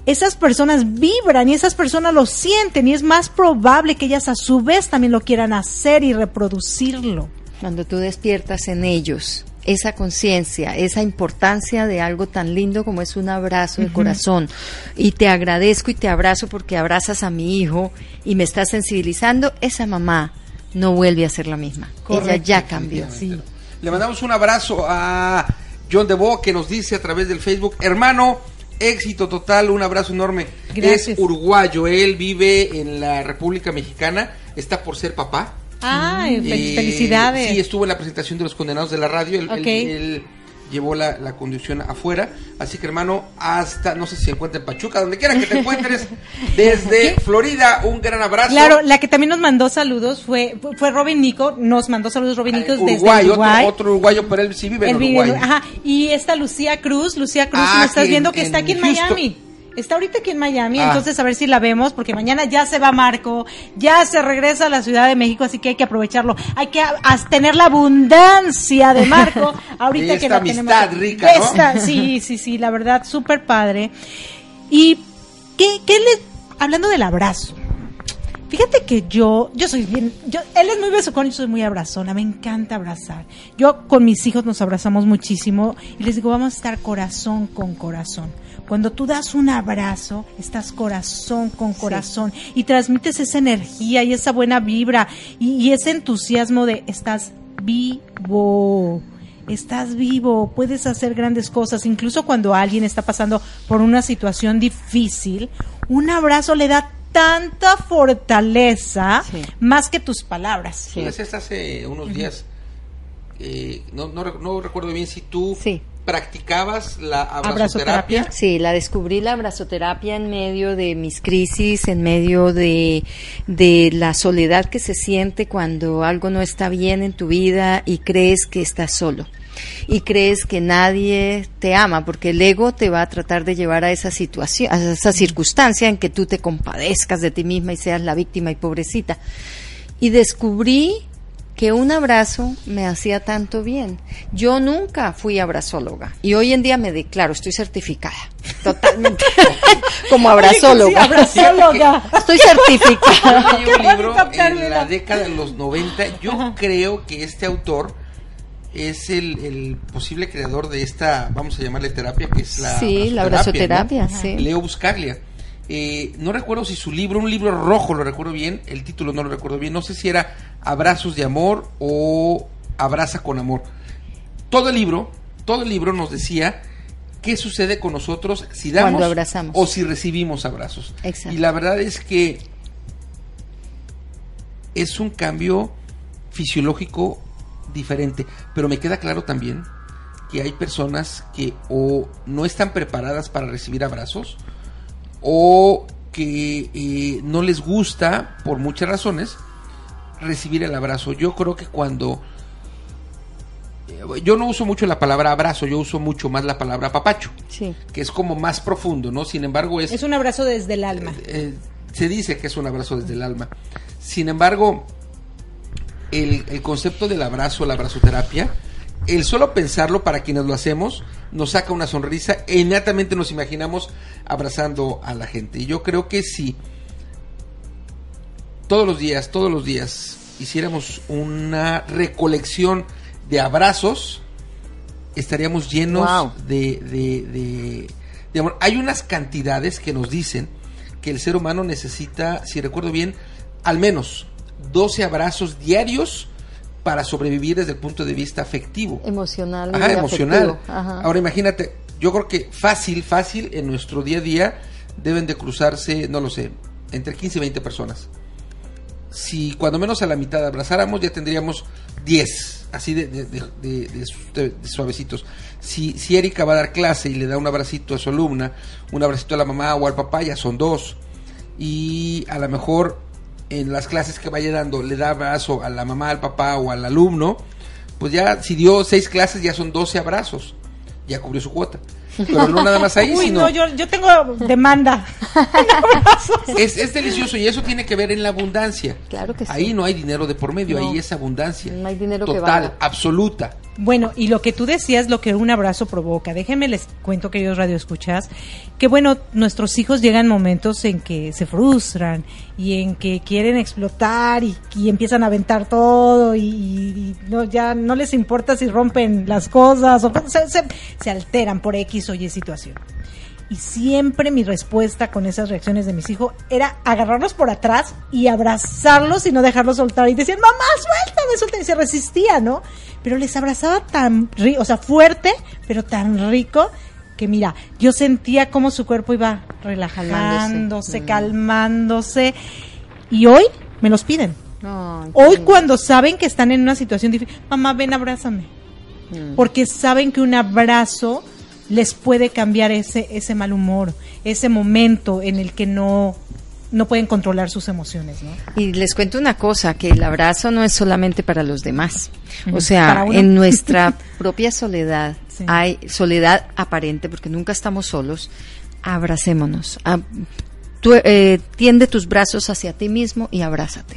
esas personas vibran y esas personas lo sienten y es más probable que ellas a su vez también lo quieran hacer y reproducirlo. Cuando tú despiertas en ellos esa conciencia, esa importancia de algo tan lindo como es un abrazo de corazón. Y te agradezco y te abrazo porque abrazas a mi hijo y me estás sensibilizando, esa mamá no vuelve a ser la misma. Ella Correcto. ya cambió. Sí. Le mandamos un abrazo a John DeVoe que nos dice a través del Facebook, hermano, éxito total, un abrazo enorme. Gracias. Es uruguayo, él vive en la República Mexicana, está por ser papá. Eh, felicidades. Sí, estuvo en la presentación de los condenados de la radio. Él, él- Ok. él llevó la, la conducción afuera. Así que hermano, hasta, no sé si se encuentra en Pachuca, donde quiera que te encuentres, desde Florida, un gran abrazo. Claro, la que también nos mandó saludos fue, fue Robin Nico, nos mandó saludos Robin Nico desde Uruguay, Uruguay. Otro, otro uruguayo, pero él sí vive en vive Uruguay. ajá, y esta Lucía Cruz, Lucía Cruz, Ah, me estás viendo en- que está aquí en. Miami. Está ahorita aquí en Miami, Ah. entonces a ver si la vemos, porque mañana ya se va Marco, ya se regresa a la Ciudad de México, así que hay que aprovecharlo. Hay que tener la abundancia de Marco, ahorita De que esta la tenemos. amistad rica, De ¿no? esta- sí, sí, sí, la verdad, súper padre. Y, ¿qué, qué le, hablando del abrazo, Fíjate que yo, yo soy bien, yo, él es muy besucón, yo soy muy abrazona, me encanta abrazar. Yo con mis hijos nos abrazamos muchísimo y les digo, vamos a estar corazón con corazón. Cuando tú das un abrazo, estás corazón con corazón y transmites esa energía y esa buena vibra y, y ese entusiasmo de estás vivo. Estás vivo, puedes hacer grandes cosas, incluso cuando alguien está pasando por una situación difícil, un abrazo le da tanta fortaleza Sí. más que tus palabras. Sí, hace unos días. eh, no, no, no recuerdo bien si tú Sí. Practicabas la Abrazoterapia. Sí, la descubrí la abrazoterapia en medio de mis crisis, en medio de, de la soledad que se siente cuando algo no está bien en tu vida y crees que estás solo. Y crees que nadie te ama, porque el ego te va a tratar de llevar a esa situación, a esa circunstancia en que tú te compadezcas de ti misma y seas la víctima y pobrecita. Y descubrí que un abrazo me hacía tanto bien. Yo nunca fui abrazóloga y hoy en día me declaro, estoy certificada, totalmente, como abrazóloga. Sí, abrazóloga. Estoy certificada. Leí un libro en la década de los 90. Yo creo que este autor es el, el posible creador de esta, vamos a llamarle terapia, que es la Sí, la abrazoterapia, sí. Leo Buscaglia. Eh, no recuerdo si su libro, un libro rojo, lo recuerdo bien, el título no lo recuerdo bien, no sé si era Abrazos de Amor o Abraza con Amor. Todo el libro, todo el libro nos decía qué sucede con nosotros si damos abrazamos. o si recibimos abrazos. Exacto. Y la verdad es que es un cambio fisiológico diferente, pero me queda claro también que hay personas que o no están preparadas para recibir abrazos o que eh, no les gusta por muchas razones recibir el abrazo. Yo creo que cuando eh, yo no uso mucho la palabra abrazo, yo uso mucho más la palabra papacho, Sí. que es como más profundo, ¿no? Sin embargo, es, Es un abrazo desde el alma. eh, se dice que es un abrazo desde el alma. Sin embargo, el, el concepto del abrazo, la abrazoterapia, el solo pensarlo para quienes lo hacemos, nos saca una sonrisa e inmediatamente nos imaginamos abrazando a la gente. Y yo creo que si todos los días, todos los días, hiciéramos una recolección de abrazos, estaríamos llenos Wow. de, de, de- de amor. Hay unas cantidades que nos dicen que el ser humano necesita, si recuerdo bien, al menos 12 abrazos diarios para sobrevivir desde el punto de vista afectivo. Emocional. Ajá, emocional. Ajá. Ahora imagínate, yo creo que fácil, fácil, en nuestro día a día deben de cruzarse, no lo sé, entre 15 y 20 personas. Si cuando menos a la mitad abrazáramos, ya tendríamos 10, así de- de suavecitos. Si, si Erika va a dar clase y le da un abracito a su alumna, un abracito a la mamá o al papá, ya son dos. Y a lo mejor en las clases que vaya dando le da abrazo a la mamá, al papá o al alumno, pues ya si dio seis clases ya son 12 abrazos. Ya cubrió su cuota. Pero no nada más ahí, Uy, sino no, yo, yo tengo demanda. es, es delicioso y eso tiene que ver en la abundancia. Claro que sí. Ahí no hay dinero de por medio, No. ahí es abundancia. No hay dinero que Total, valga. absoluta. Bueno, y lo que tú decías, lo que un abrazo provoca. Déjenme les cuento, queridos radioescuchas, que bueno, nuestros hijos llegan momentos en que se frustran y en que quieren explotar y, empiezan a aventar todo y, y no ya no les importa si rompen las cosas o se, se- se alteran por X o Y situación. Y siempre mi respuesta con esas reacciones de mis hijos era agarrarlos por atrás y abrazarlos y no dejarlos soltar. Y decían, mamá, suéltame, suéltame. Y se resistía, ¿no? Pero les abrazaba tan rico, o sea, fuerte, pero tan rico, que mira, yo sentía como su cuerpo iba relajándose, Mm. calmándose. Y hoy me los piden. Hoy cuando saben que están en una situación difícil, mamá, ven, abrázame. porque saben que un abrazo les puede cambiar ese, ese mal humor, ese momento en el que no, no pueden controlar sus emociones, ¿no? Y les cuento una cosa, que el abrazo no es solamente para los demás. O sea, en nuestra propia soledad, Sí. hay soledad aparente, porque nunca estamos solos, abracémonos. A- tú, eh, tiende tus brazos hacia ti mismo y abrázate.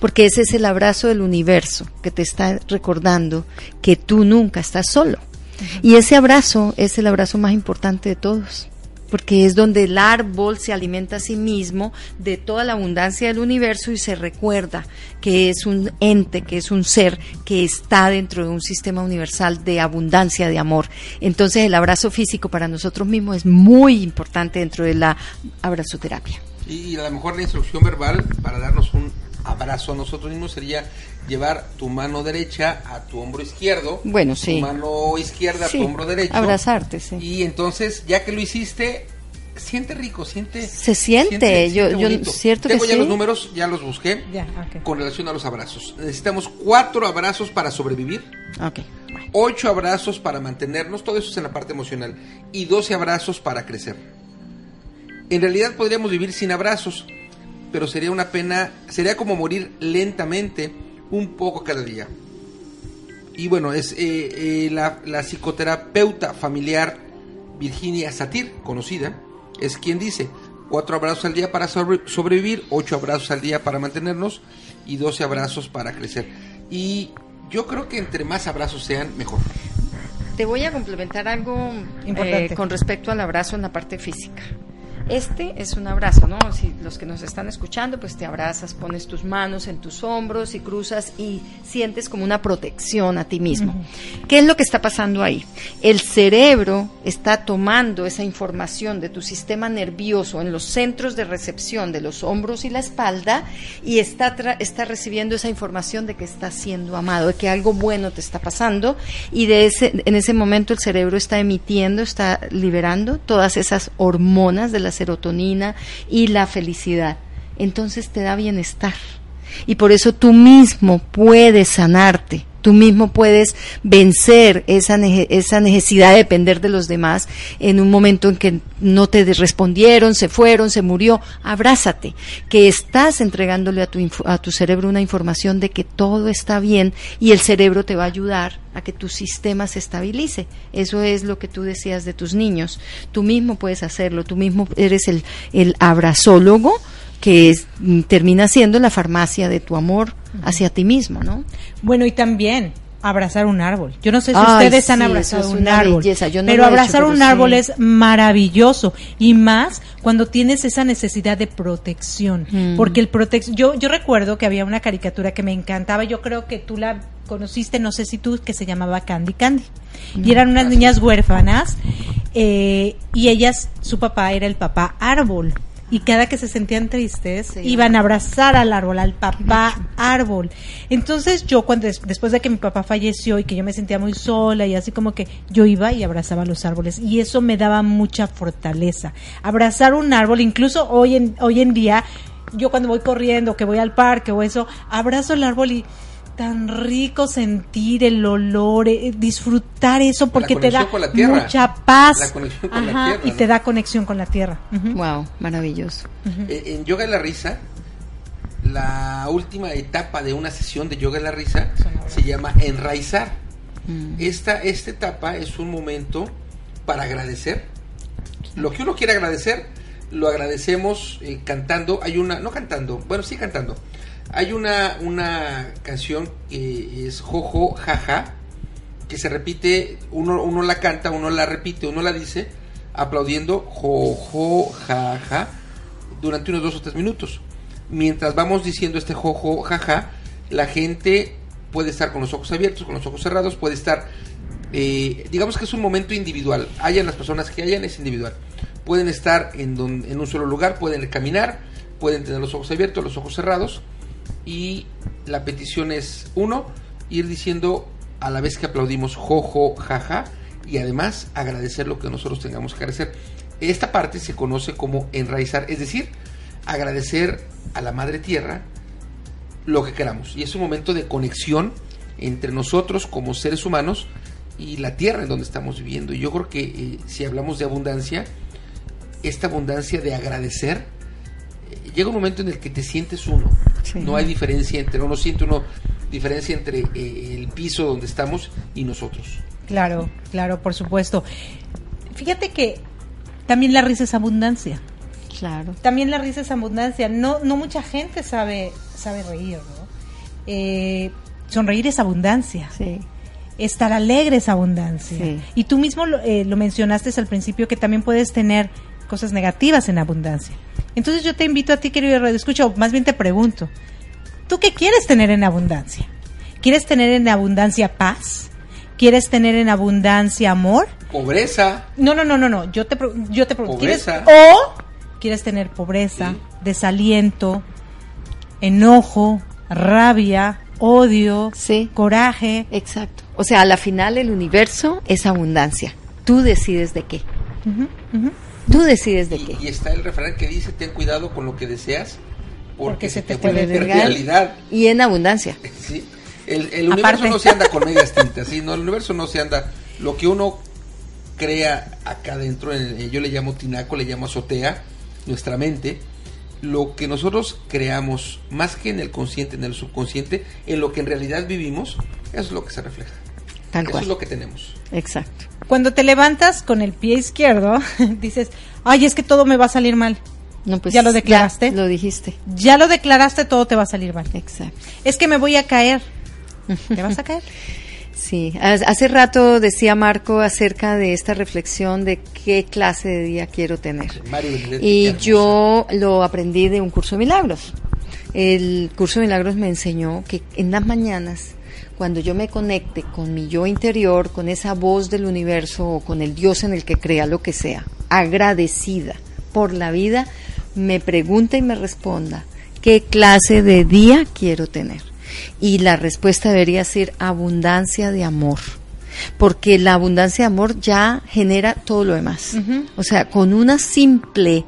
Porque ese es el abrazo del universo que te está recordando que tú nunca estás solo. Y ese abrazo es el abrazo más importante de todos, porque es donde el árbol se alimenta a sí mismo de toda la abundancia del universo y se recuerda que es un ente, que es un ser que está dentro de un sistema universal de abundancia de amor. Entonces el abrazo físico para nosotros mismos es muy importante dentro de la abrazoterapia. Y a lo mejor la instrucción verbal para darnos un abrazo a nosotros mismos sería llevar tu mano derecha a tu hombro izquierdo. Bueno, sí. Tu mano izquierda Sí, a tu hombro derecho. abrazarte, sí. Y entonces, ya que lo hiciste, siente rico, siente. Se siente, yo- yo- bonito. cierto que Tengo ya sí. los números, ya los busqué. Ya, ok. Con relación a los abrazos. Necesitamos cuatro abrazos para sobrevivir. Ok. Ocho abrazos para mantenernos, todo eso es en la parte emocional, y 12 abrazos para crecer. En realidad podríamos vivir sin abrazos, pero sería una pena, sería como morir lentamente un poco cada día. Y bueno, es eh, eh, la, la psicoterapeuta familiar Virginia Satir, conocida, es quien dice, cuatro abrazos al día para sobre- sobrevivir, ocho abrazos al día para mantenernos y 12 abrazos para crecer. Y yo creo que entre más abrazos sean, mejor. Te voy a complementar algo Importante. eh, con respecto al abrazo en la parte física. Este es un abrazo, ¿no? Si los que nos están escuchando, pues te abrazas, pones tus manos en tus hombros y cruzas y sientes como una protección a ti mismo. ¿Qué es lo que está pasando ahí? El cerebro está tomando esa información de tu sistema nervioso en los centros de recepción de los hombros y la espalda y está, tra- está recibiendo esa información de que estás siendo amado, de que algo bueno te está pasando y de ese, en ese momento el cerebro está emitiendo, está liberando todas esas hormonas de la serotonina y la felicidad. Entonces te da bienestar. Y por eso tú mismo puedes sanarte, tú mismo puedes vencer esa, esa necesidad de depender de los demás en un momento en que no te respondieron, se fueron, se murió. Abrázate, que estás entregándole a tu, a tu cerebro una información de que todo está bien y el cerebro te va a ayudar a que tu sistema se estabilice. Eso es lo que tú decías de tus niños. Tú mismo puedes hacerlo, tú mismo eres el, el abrazólogo que es- mm, termina siendo la farmacia de tu amor hacia ti mismo, ¿no? Bueno, y también abrazar un árbol. Yo no sé si Ay, ustedes han abrazado un árbol, no pero hecho, abrazar pero un sí. árbol es maravilloso y más cuando tienes esa necesidad de protección, Mm. porque el protec yo yo recuerdo que había una caricatura que me encantaba, yo creo que tú la conociste, no sé si tú, que se llamaba Candy Candy. Y eran unas niñas huérfanas eh, y ellas, su papá era el papá árbol. Y cada que se sentían tristes, Sí. iban a abrazar al árbol, al papá árbol. Entonces yo cuando des- después de que mi papá falleció y que yo me sentía muy sola y así como que yo iba y abrazaba los árboles y eso me daba mucha fortaleza. Abrazar un árbol, incluso hoy en hoy en día yo cuando voy corriendo, que voy al parque o eso, abrazo el árbol y tan rico sentir el olor, eh, disfrutar eso porque te da con la tierra. mucha paz. La conexión con la Ajá, tierra, y ¿no? te da conexión con la tierra. Wow, maravilloso. Eh, En Yoga de la Risa, la última etapa de una sesión de Yoga de la Risa se llama enraizar. Esta, esta etapa es un momento para agradecer. Lo que uno quiere agradecer, lo agradecemos eh, cantando. Hay una, no cantando, bueno, sí cantando. Hay una, una canción que es Jojo, jaja, que se repite, uno, uno la canta, uno la repite, uno la dice, aplaudiendo jojo, jaja, durante unos dos o tres minutos. Mientras vamos diciendo este jojo, jaja, la gente puede estar con los ojos abiertos, con los ojos cerrados, puede estar, eh, digamos que es un momento individual. Hayan las personas que hayan, es individual. Pueden estar en, don- en un solo lugar, pueden caminar, pueden tener los ojos abiertos, los ojos cerrados. Y la petición es, uno, ir diciendo a la vez que aplaudimos jojo, jaja, y además agradecer lo que nosotros tengamos que agradecer. Esta parte se conoce como enraizar, es decir, agradecer a la Madre Tierra lo que queramos. Y es un momento de conexión entre nosotros como seres humanos y la tierra en donde estamos viviendo. Y yo creo que eh, si hablamos de abundancia, esta abundancia de agradecer, llega un momento en el que te sientes uno. Sí. No hay diferencia entre, no siente uno diferencia entre eh, el piso donde estamos y nosotros. Claro, claro, por supuesto. Fíjate que también la risa es abundancia. Claro. También la risa es abundancia. No, no mucha gente sabe, sabe reír, ¿no? Eh, sonreír es abundancia. Sí. Estar alegre es abundancia. Sí. Y tú mismo lo, eh, lo mencionaste al principio que también puedes tener cosas negativas en abundancia. Entonces yo te invito a ti, querido Radio Escucha, o más bien te pregunto, ¿tú qué quieres tener en abundancia? ¿Quieres tener en abundancia paz? ¿Quieres tener en abundancia amor? Pobreza, No, no, no, no, no. Yo te, yo te pregunto. ¿quieres- Pobreza. o quieres tener pobreza, Sí. desaliento, enojo, rabia, odio, Sí. coraje? Exacto. O sea, a la final el universo es abundancia. Tú decides de qué. Tú decides de y, qué. y está el refrán que dice, ten cuidado con lo que deseas, porque, Porque se te, puede ver realidad. Y en abundancia. Sí. El, universo no se anda con medias tintas, ¿sí? no, el universo no se anda. Lo que uno crea acá dentro, en- eh, yo le llamo tinaco, le llamo azotea, nuestra mente, lo que nosotros creamos, más que en el consciente, en el subconsciente, en lo que en realidad vivimos, eso es lo que se refleja. Tal eso cual. es lo que tenemos. Exacto. Cuando te levantas con el pie izquierdo, dices, ay, es que todo me va a salir mal. No, pues, ¿Ya lo declaraste? Lo dijiste. Ya lo declaraste, todo te va a salir mal. Exacto. Es que me voy a caer. ¿Te vas a caer? Sí, ha- hace rato decía Marco acerca de esta reflexión de qué clase de día quiero tener. Mario Y yo lo aprendí de un curso de milagros. El curso de milagros me enseñó que en las mañanas, cuando yo me conecte con mi yo interior, con esa voz del universo o con el Dios en el que crea lo que sea, agradecida por la vida, me pregunta y me responda qué clase de día quiero tener. Y la respuesta debería ser abundancia de amor porque la abundancia de amor ya genera todo lo demás. O sea, con una simple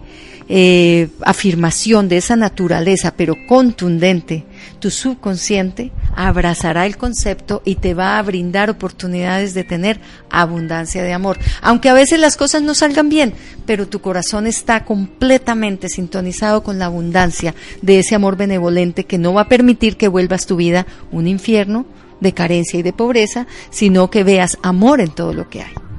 eh, afirmación de esa naturaleza, pero contundente, tu subconsciente abrazará el concepto y te va a brindar oportunidades de tener abundancia de amor. Aunque a veces las cosas no salgan bien, pero tu corazón está completamente sintonizado con la abundancia de ese amor benevolente que no va a permitir que vuelvas tu vida un infierno de carencia y de pobreza, sino que veas amor en todo lo que hay.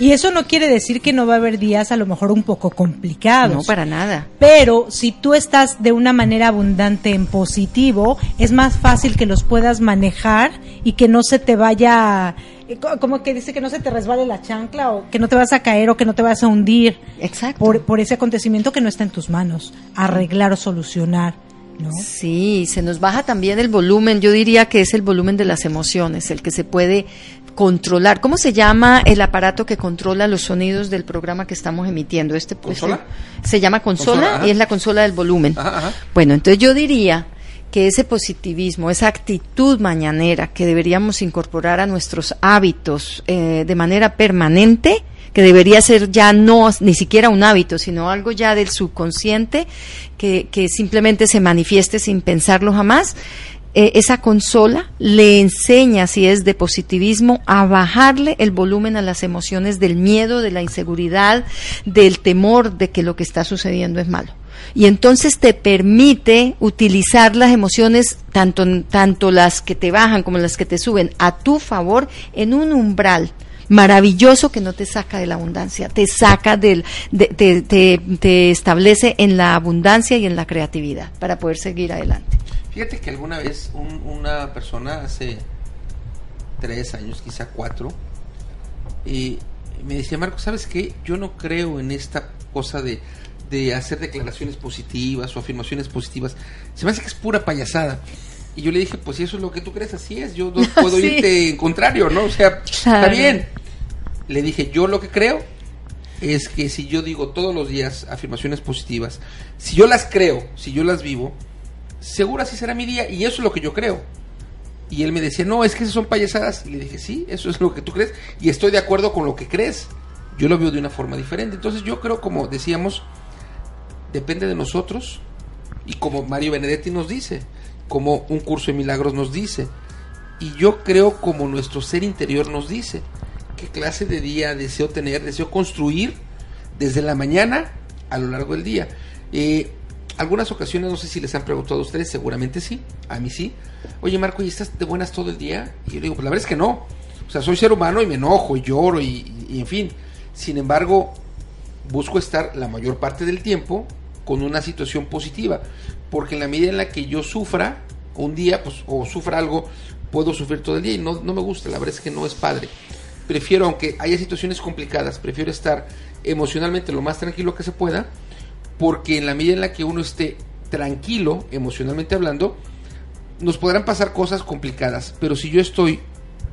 Y eso no quiere decir que no va a haber días a lo mejor un poco complicados. No, para nada. Pero si tú estás de una manera abundante en positivo, es más fácil que los puedas manejar y que no se te vaya, eh, co- como que dice que no se te resbale la chancla o que no te vas a caer o que no te vas a hundir Exacto. por, por ese acontecimiento que no está en tus manos, arreglar o solucionar, ¿no? Sí, se nos baja también el volumen. Yo diría que es el volumen de las emociones, el que se puede controlar. ¿Cómo se llama el aparato que controla los sonidos del programa que estamos emitiendo? Este pues, ¿Consola? se llama consola, y es la consola del volumen. Ajá, ajá. Bueno, entonces yo diría que ese positivismo, esa actitud mañanera que deberíamos incorporar a nuestros hábitos eh, de manera permanente, que debería ser ya no ni siquiera un hábito, sino algo ya del subconsciente, que, que simplemente se manifieste sin pensarlo jamás. eh, esa consola le enseña, si es de positivismo, a bajarle el volumen a las emociones del miedo, de la inseguridad, del temor de que lo que está sucediendo es malo y entonces te permite utilizar las emociones, tanto, tanto las que te bajan como las que te suben, a tu favor en un umbral maravilloso que no te saca de la abundancia, te saca del, de- te, te- te establece en la abundancia y en la creatividad para poder seguir adelante. Fíjate que alguna vez un- una persona hace tres años, quizá cuatro, y me decía, Marco, ¿sabes qué? Yo no creo en esta cosa de, de hacer declaraciones positivas o afirmaciones positivas. Se me hace que es pura payasada. Y yo le dije, pues si eso es lo que tú crees, así es. Yo no puedo Sí. irte en contrario, ¿no? O sea, está bien. Le dije, yo lo que creo es que si yo digo todos los días afirmaciones positivas, si yo las creo, si yo las vivo, seguro así será mi día y eso es lo que yo creo. Y él me decía, no, es que esas son payasadas. Y le dije, sí, eso es lo que tú crees y estoy de acuerdo con lo que crees. Yo lo veo de una forma diferente. Entonces yo creo, como decíamos, depende de nosotros y como Mario Benedetti nos dice, como un curso de milagros nos dice, y yo creo como nuestro ser interior nos dice. Qué clase de día deseo tener, deseo construir desde la mañana a lo largo del día. Eh, algunas ocasiones, no sé si les han preguntado a ustedes, seguramente sí, a mí sí. Oye Marco, ¿y estás de buenas todo el día? Y yo digo, pues la verdad es que no. O sea, soy ser humano y me enojo y lloro y, y en fin. Sin embargo, busco estar la mayor parte del tiempo con una situación positiva. Porque en la medida en la que yo sufra un día, pues, o sufra algo, puedo sufrir todo el día y no, no me gusta, la verdad es que no es padre. Prefiero, aunque haya situaciones complicadas, prefiero estar emocionalmente lo más tranquilo que se pueda, porque en la medida en la que uno esté tranquilo, emocionalmente hablando, nos podrán pasar cosas complicadas, pero si yo estoy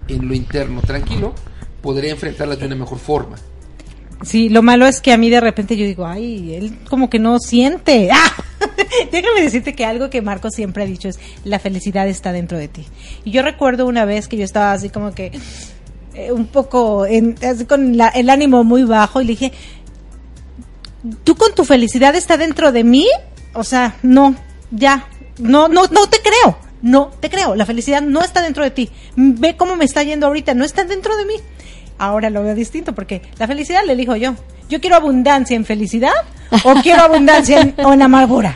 en lo interno tranquilo, podré enfrentarlas de una mejor forma. Sí, lo malo es que a mí de repente yo digo, ay, él como que no siente. ¡Ah! Déjame decirte que algo que Marco siempre ha dicho es, la felicidad está dentro de ti. Y yo recuerdo una vez que yo estaba así como que eh, un poco en- así con la- el ánimo muy bajo y le dije, ¿tú con tu felicidad está dentro de mí? O sea, no, ya, no, no, no te creo, no te creo, la felicidad no está dentro de ti. Ve cómo me está yendo ahorita, no está dentro de mí. Ahora lo veo distinto porque la felicidad le dijo yo. Yo quiero abundancia en felicidad o quiero abundancia en, o en amargura.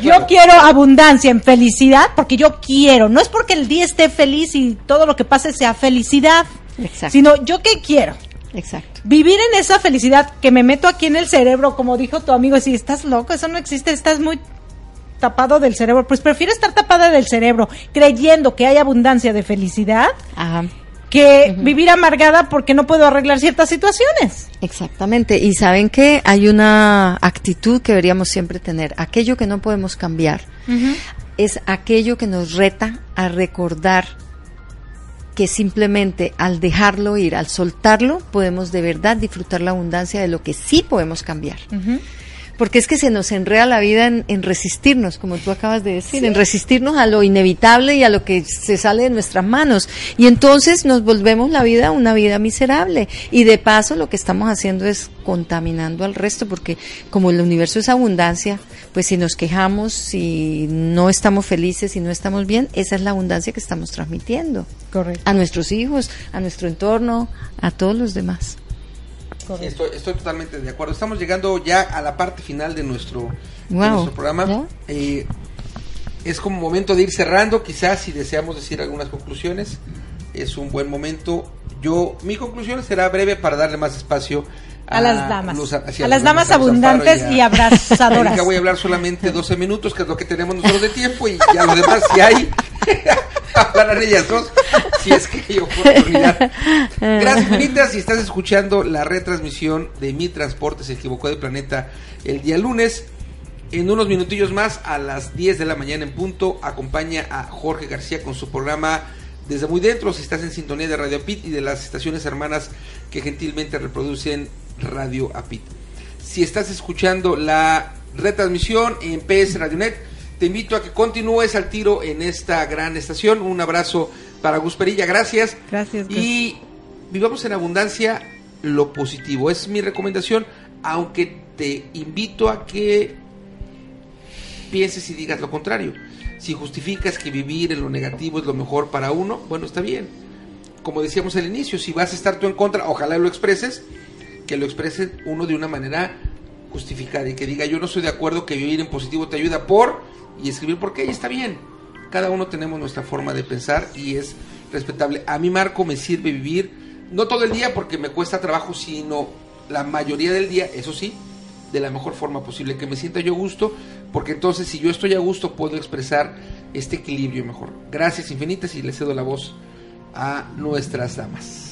Yo quiero abundancia en felicidad porque yo quiero. No es porque el día esté feliz y todo lo que pase sea felicidad, Exacto. sino yo qué quiero Exacto. vivir en esa felicidad que me meto aquí en el cerebro, como dijo tu amigo, si estás loco, eso no existe, estás muy tapado del cerebro, pues prefiero estar tapada del cerebro creyendo que hay abundancia de felicidad Ajá. que vivir amargada porque no puedo arreglar ciertas situaciones. Exactamente. Y saben que hay una actitud que deberíamos siempre tener. Aquello que no podemos cambiar es aquello que nos reta a recordar que simplemente al dejarlo ir, al soltarlo, podemos de verdad disfrutar la abundancia de lo que sí podemos cambiar. Porque es que se nos enreda la vida en, en resistirnos, como tú acabas de decir, en resistirnos a lo inevitable y a lo que se sale de nuestras manos. Y entonces nos volvemos la vida una vida miserable. Y de paso lo que estamos haciendo es contaminando al resto, porque como el universo es abundancia, pues si nos quejamos, si no estamos felices, si no estamos bien, esa es la abundancia que estamos transmitiendo Correcto. a nuestros hijos, a nuestro entorno, a todos los demás. Estoy, estoy totalmente de acuerdo. Estamos llegando ya a la parte final de nuestro, de Wow. nuestro programa. Eh, es como momento de ir cerrando, quizás si deseamos decir algunas conclusiones, es un buen momento. Yo, mi conclusión será breve para darle más espacio A las damas. Luz- hacia A las damas abundantes y abrazadoras. Erika, voy a hablar solamente 12 minutos, que es lo que tenemos nosotros de tiempo, y ya lo demás, si hay, hablarán ellas dos, si es que hay oportunidad. Gracias infinitas, si estás escuchando la retransmisión de Mi Transporte se equivocó de planeta el día lunes. En unos minutillos más, a las 10 de la mañana en punto, acompaña a Jorge García con su programa Desde Muy Dentro, si estás en sintonía de Radio Apit y de las estaciones hermanas que gentilmente reproducen Radio Apit. Si estás escuchando la retransmisión en PS Radionet, te invito a que continúes al tiro en esta gran estación. Un abrazo para Gus Perilla, gracias. Gracias, Gus. Y vivamos en abundancia lo positivo. Es mi recomendación, aunque te invito a que pienses y digas lo contrario. Si justificas que vivir en lo negativo es lo mejor para uno, bueno, está bien. Como decíamos al inicio, si vas a estar tú en contra, ojalá lo expreses, que lo exprese uno de una manera justificada y que diga yo no estoy de acuerdo que vivir en positivo te ayuda por y escribir por qué y está bien. Cada uno tenemos nuestra forma de pensar y es respetable. A mí Marco me sirve vivir no todo el día porque me cuesta trabajo, sino la mayoría del día, eso sí, de la mejor forma posible, que me sienta yo a gusto, porque entonces si yo estoy a gusto puedo expresar este equilibrio mejor. Gracias infinitas y le cedo la voz a nuestras damas.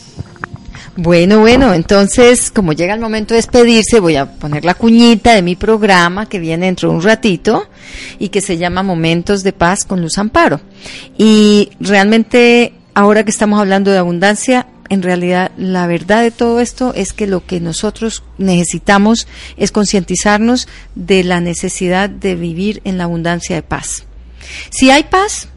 Bueno, bueno, entonces, como llega el momento de despedirse, voy a poner la cuñita de mi programa que viene dentro de un ratito y que se llama Momentos de Paz con Luz Amparo. Y realmente, ahora que estamos hablando de abundancia, en realidad la verdad de todo esto es que lo que nosotros necesitamos es concientizarnos de la necesidad de vivir en la abundancia de paz. Si hay paz,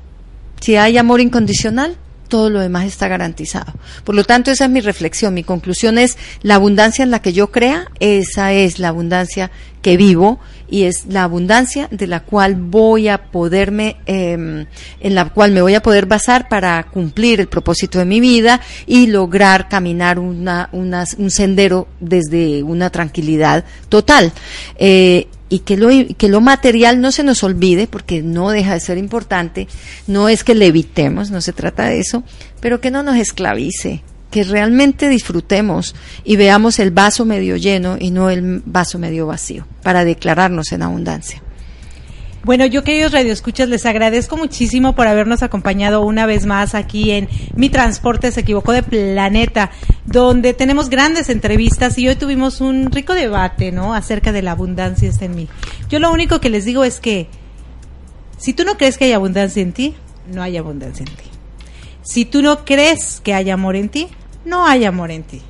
si hay amor incondicional, todo lo demás está garantizado. Por lo tanto, esa es mi reflexión. Mi conclusión es la abundancia en la que yo crea, esa es la abundancia que vivo y es la abundancia de la cual voy a poderme, em, en la cual me voy a poder basar para cumplir el propósito de mi vida y lograr caminar una, una- un sendero desde una tranquilidad total. Eh, y que lo, que lo material no se nos olvide, porque no deja de ser importante, no es que le evitemos, no se trata de eso, pero que no nos esclavice, que realmente disfrutemos y veamos el vaso medio lleno y no el vaso medio vacío, para declararnos en abundancia. Bueno, yo queridos radioescuchas, les agradezco muchísimo por habernos acompañado una vez más aquí en Mi Transporte se equivocó de planeta, donde tenemos grandes entrevistas y hoy tuvimos un rico debate, ¿no? Acerca de la abundancia en mí. Yo lo único que les digo es que si tú no crees que hay abundancia en ti, no hay abundancia en ti. Si tú no crees que hay amor en ti, no hay amor en ti.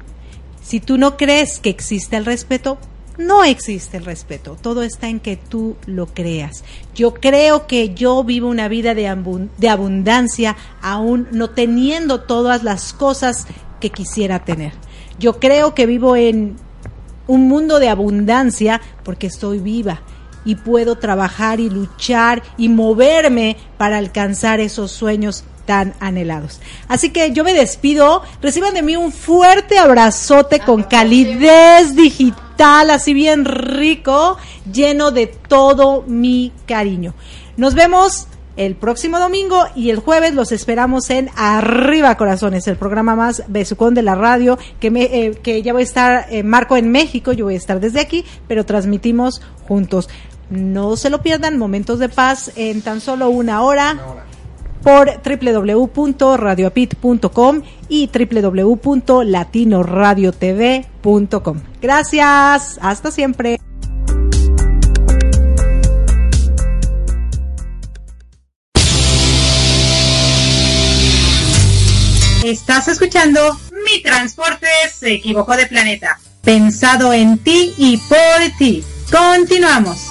Si tú no crees que existe el respeto, no existe el respeto. Todo está en que tú lo creas. Yo creo que yo vivo una vida de, abun- de abundancia aún no teniendo todas las cosas que quisiera tener. Yo creo que vivo en un mundo de abundancia porque estoy viva y puedo trabajar y luchar y moverme para alcanzar esos sueños tan anhelados. Así que yo me despido, reciban de mí un fuerte abrazote con calidez digital, así bien rico, lleno de todo mi cariño. Nos vemos el próximo domingo y el jueves los esperamos en Arriba Corazones, el programa más besucón de la radio, que, me, eh, que ya voy a estar, eh, Marco en México, yo voy a estar desde aquí, pero transmitimos juntos. No se lo pierdan, Momentos de Paz en tan solo una hora por www.radioapit.com y www.latinoradiotv.com. Gracias, hasta siempre. Estás escuchando Mi Transporte se equivocó de planeta. Pensado en ti y por ti. Continuamos.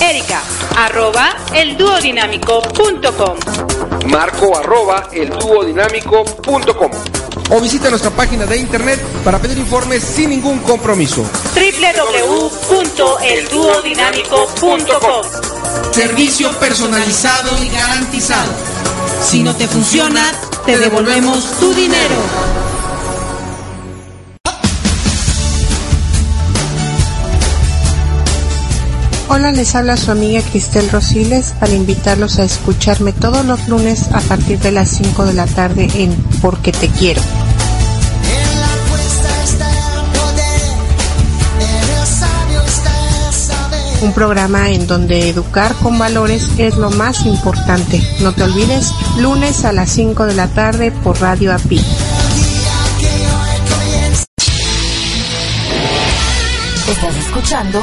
Erika, arroba elduodinámico.com. Marco arroba elduodinámico.com o visita nuestra página de internet para pedir informes sin ningún compromiso. www.elduodinámico.com. Servicio personalizado y garantizado. Si no te funciona, te devolvemos tu dinero. Hola, les habla su amiga Cristel Rosiles para invitarlos a escucharme todos los lunes a partir de las 5 de la tarde en Porque Te Quiero. Un programa en donde educar con valores es lo más importante. No te olvides, lunes a las 5 de la tarde por Radio API. Estás escuchando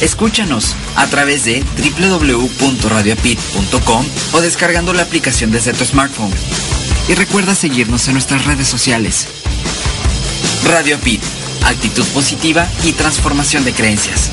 Escúchanos a través de www.radioapit.com o descargando la aplicación desde tu smartphone. Y recuerda seguirnos en nuestras redes sociales. Radio Apit, actitud positiva y transformación de creencias.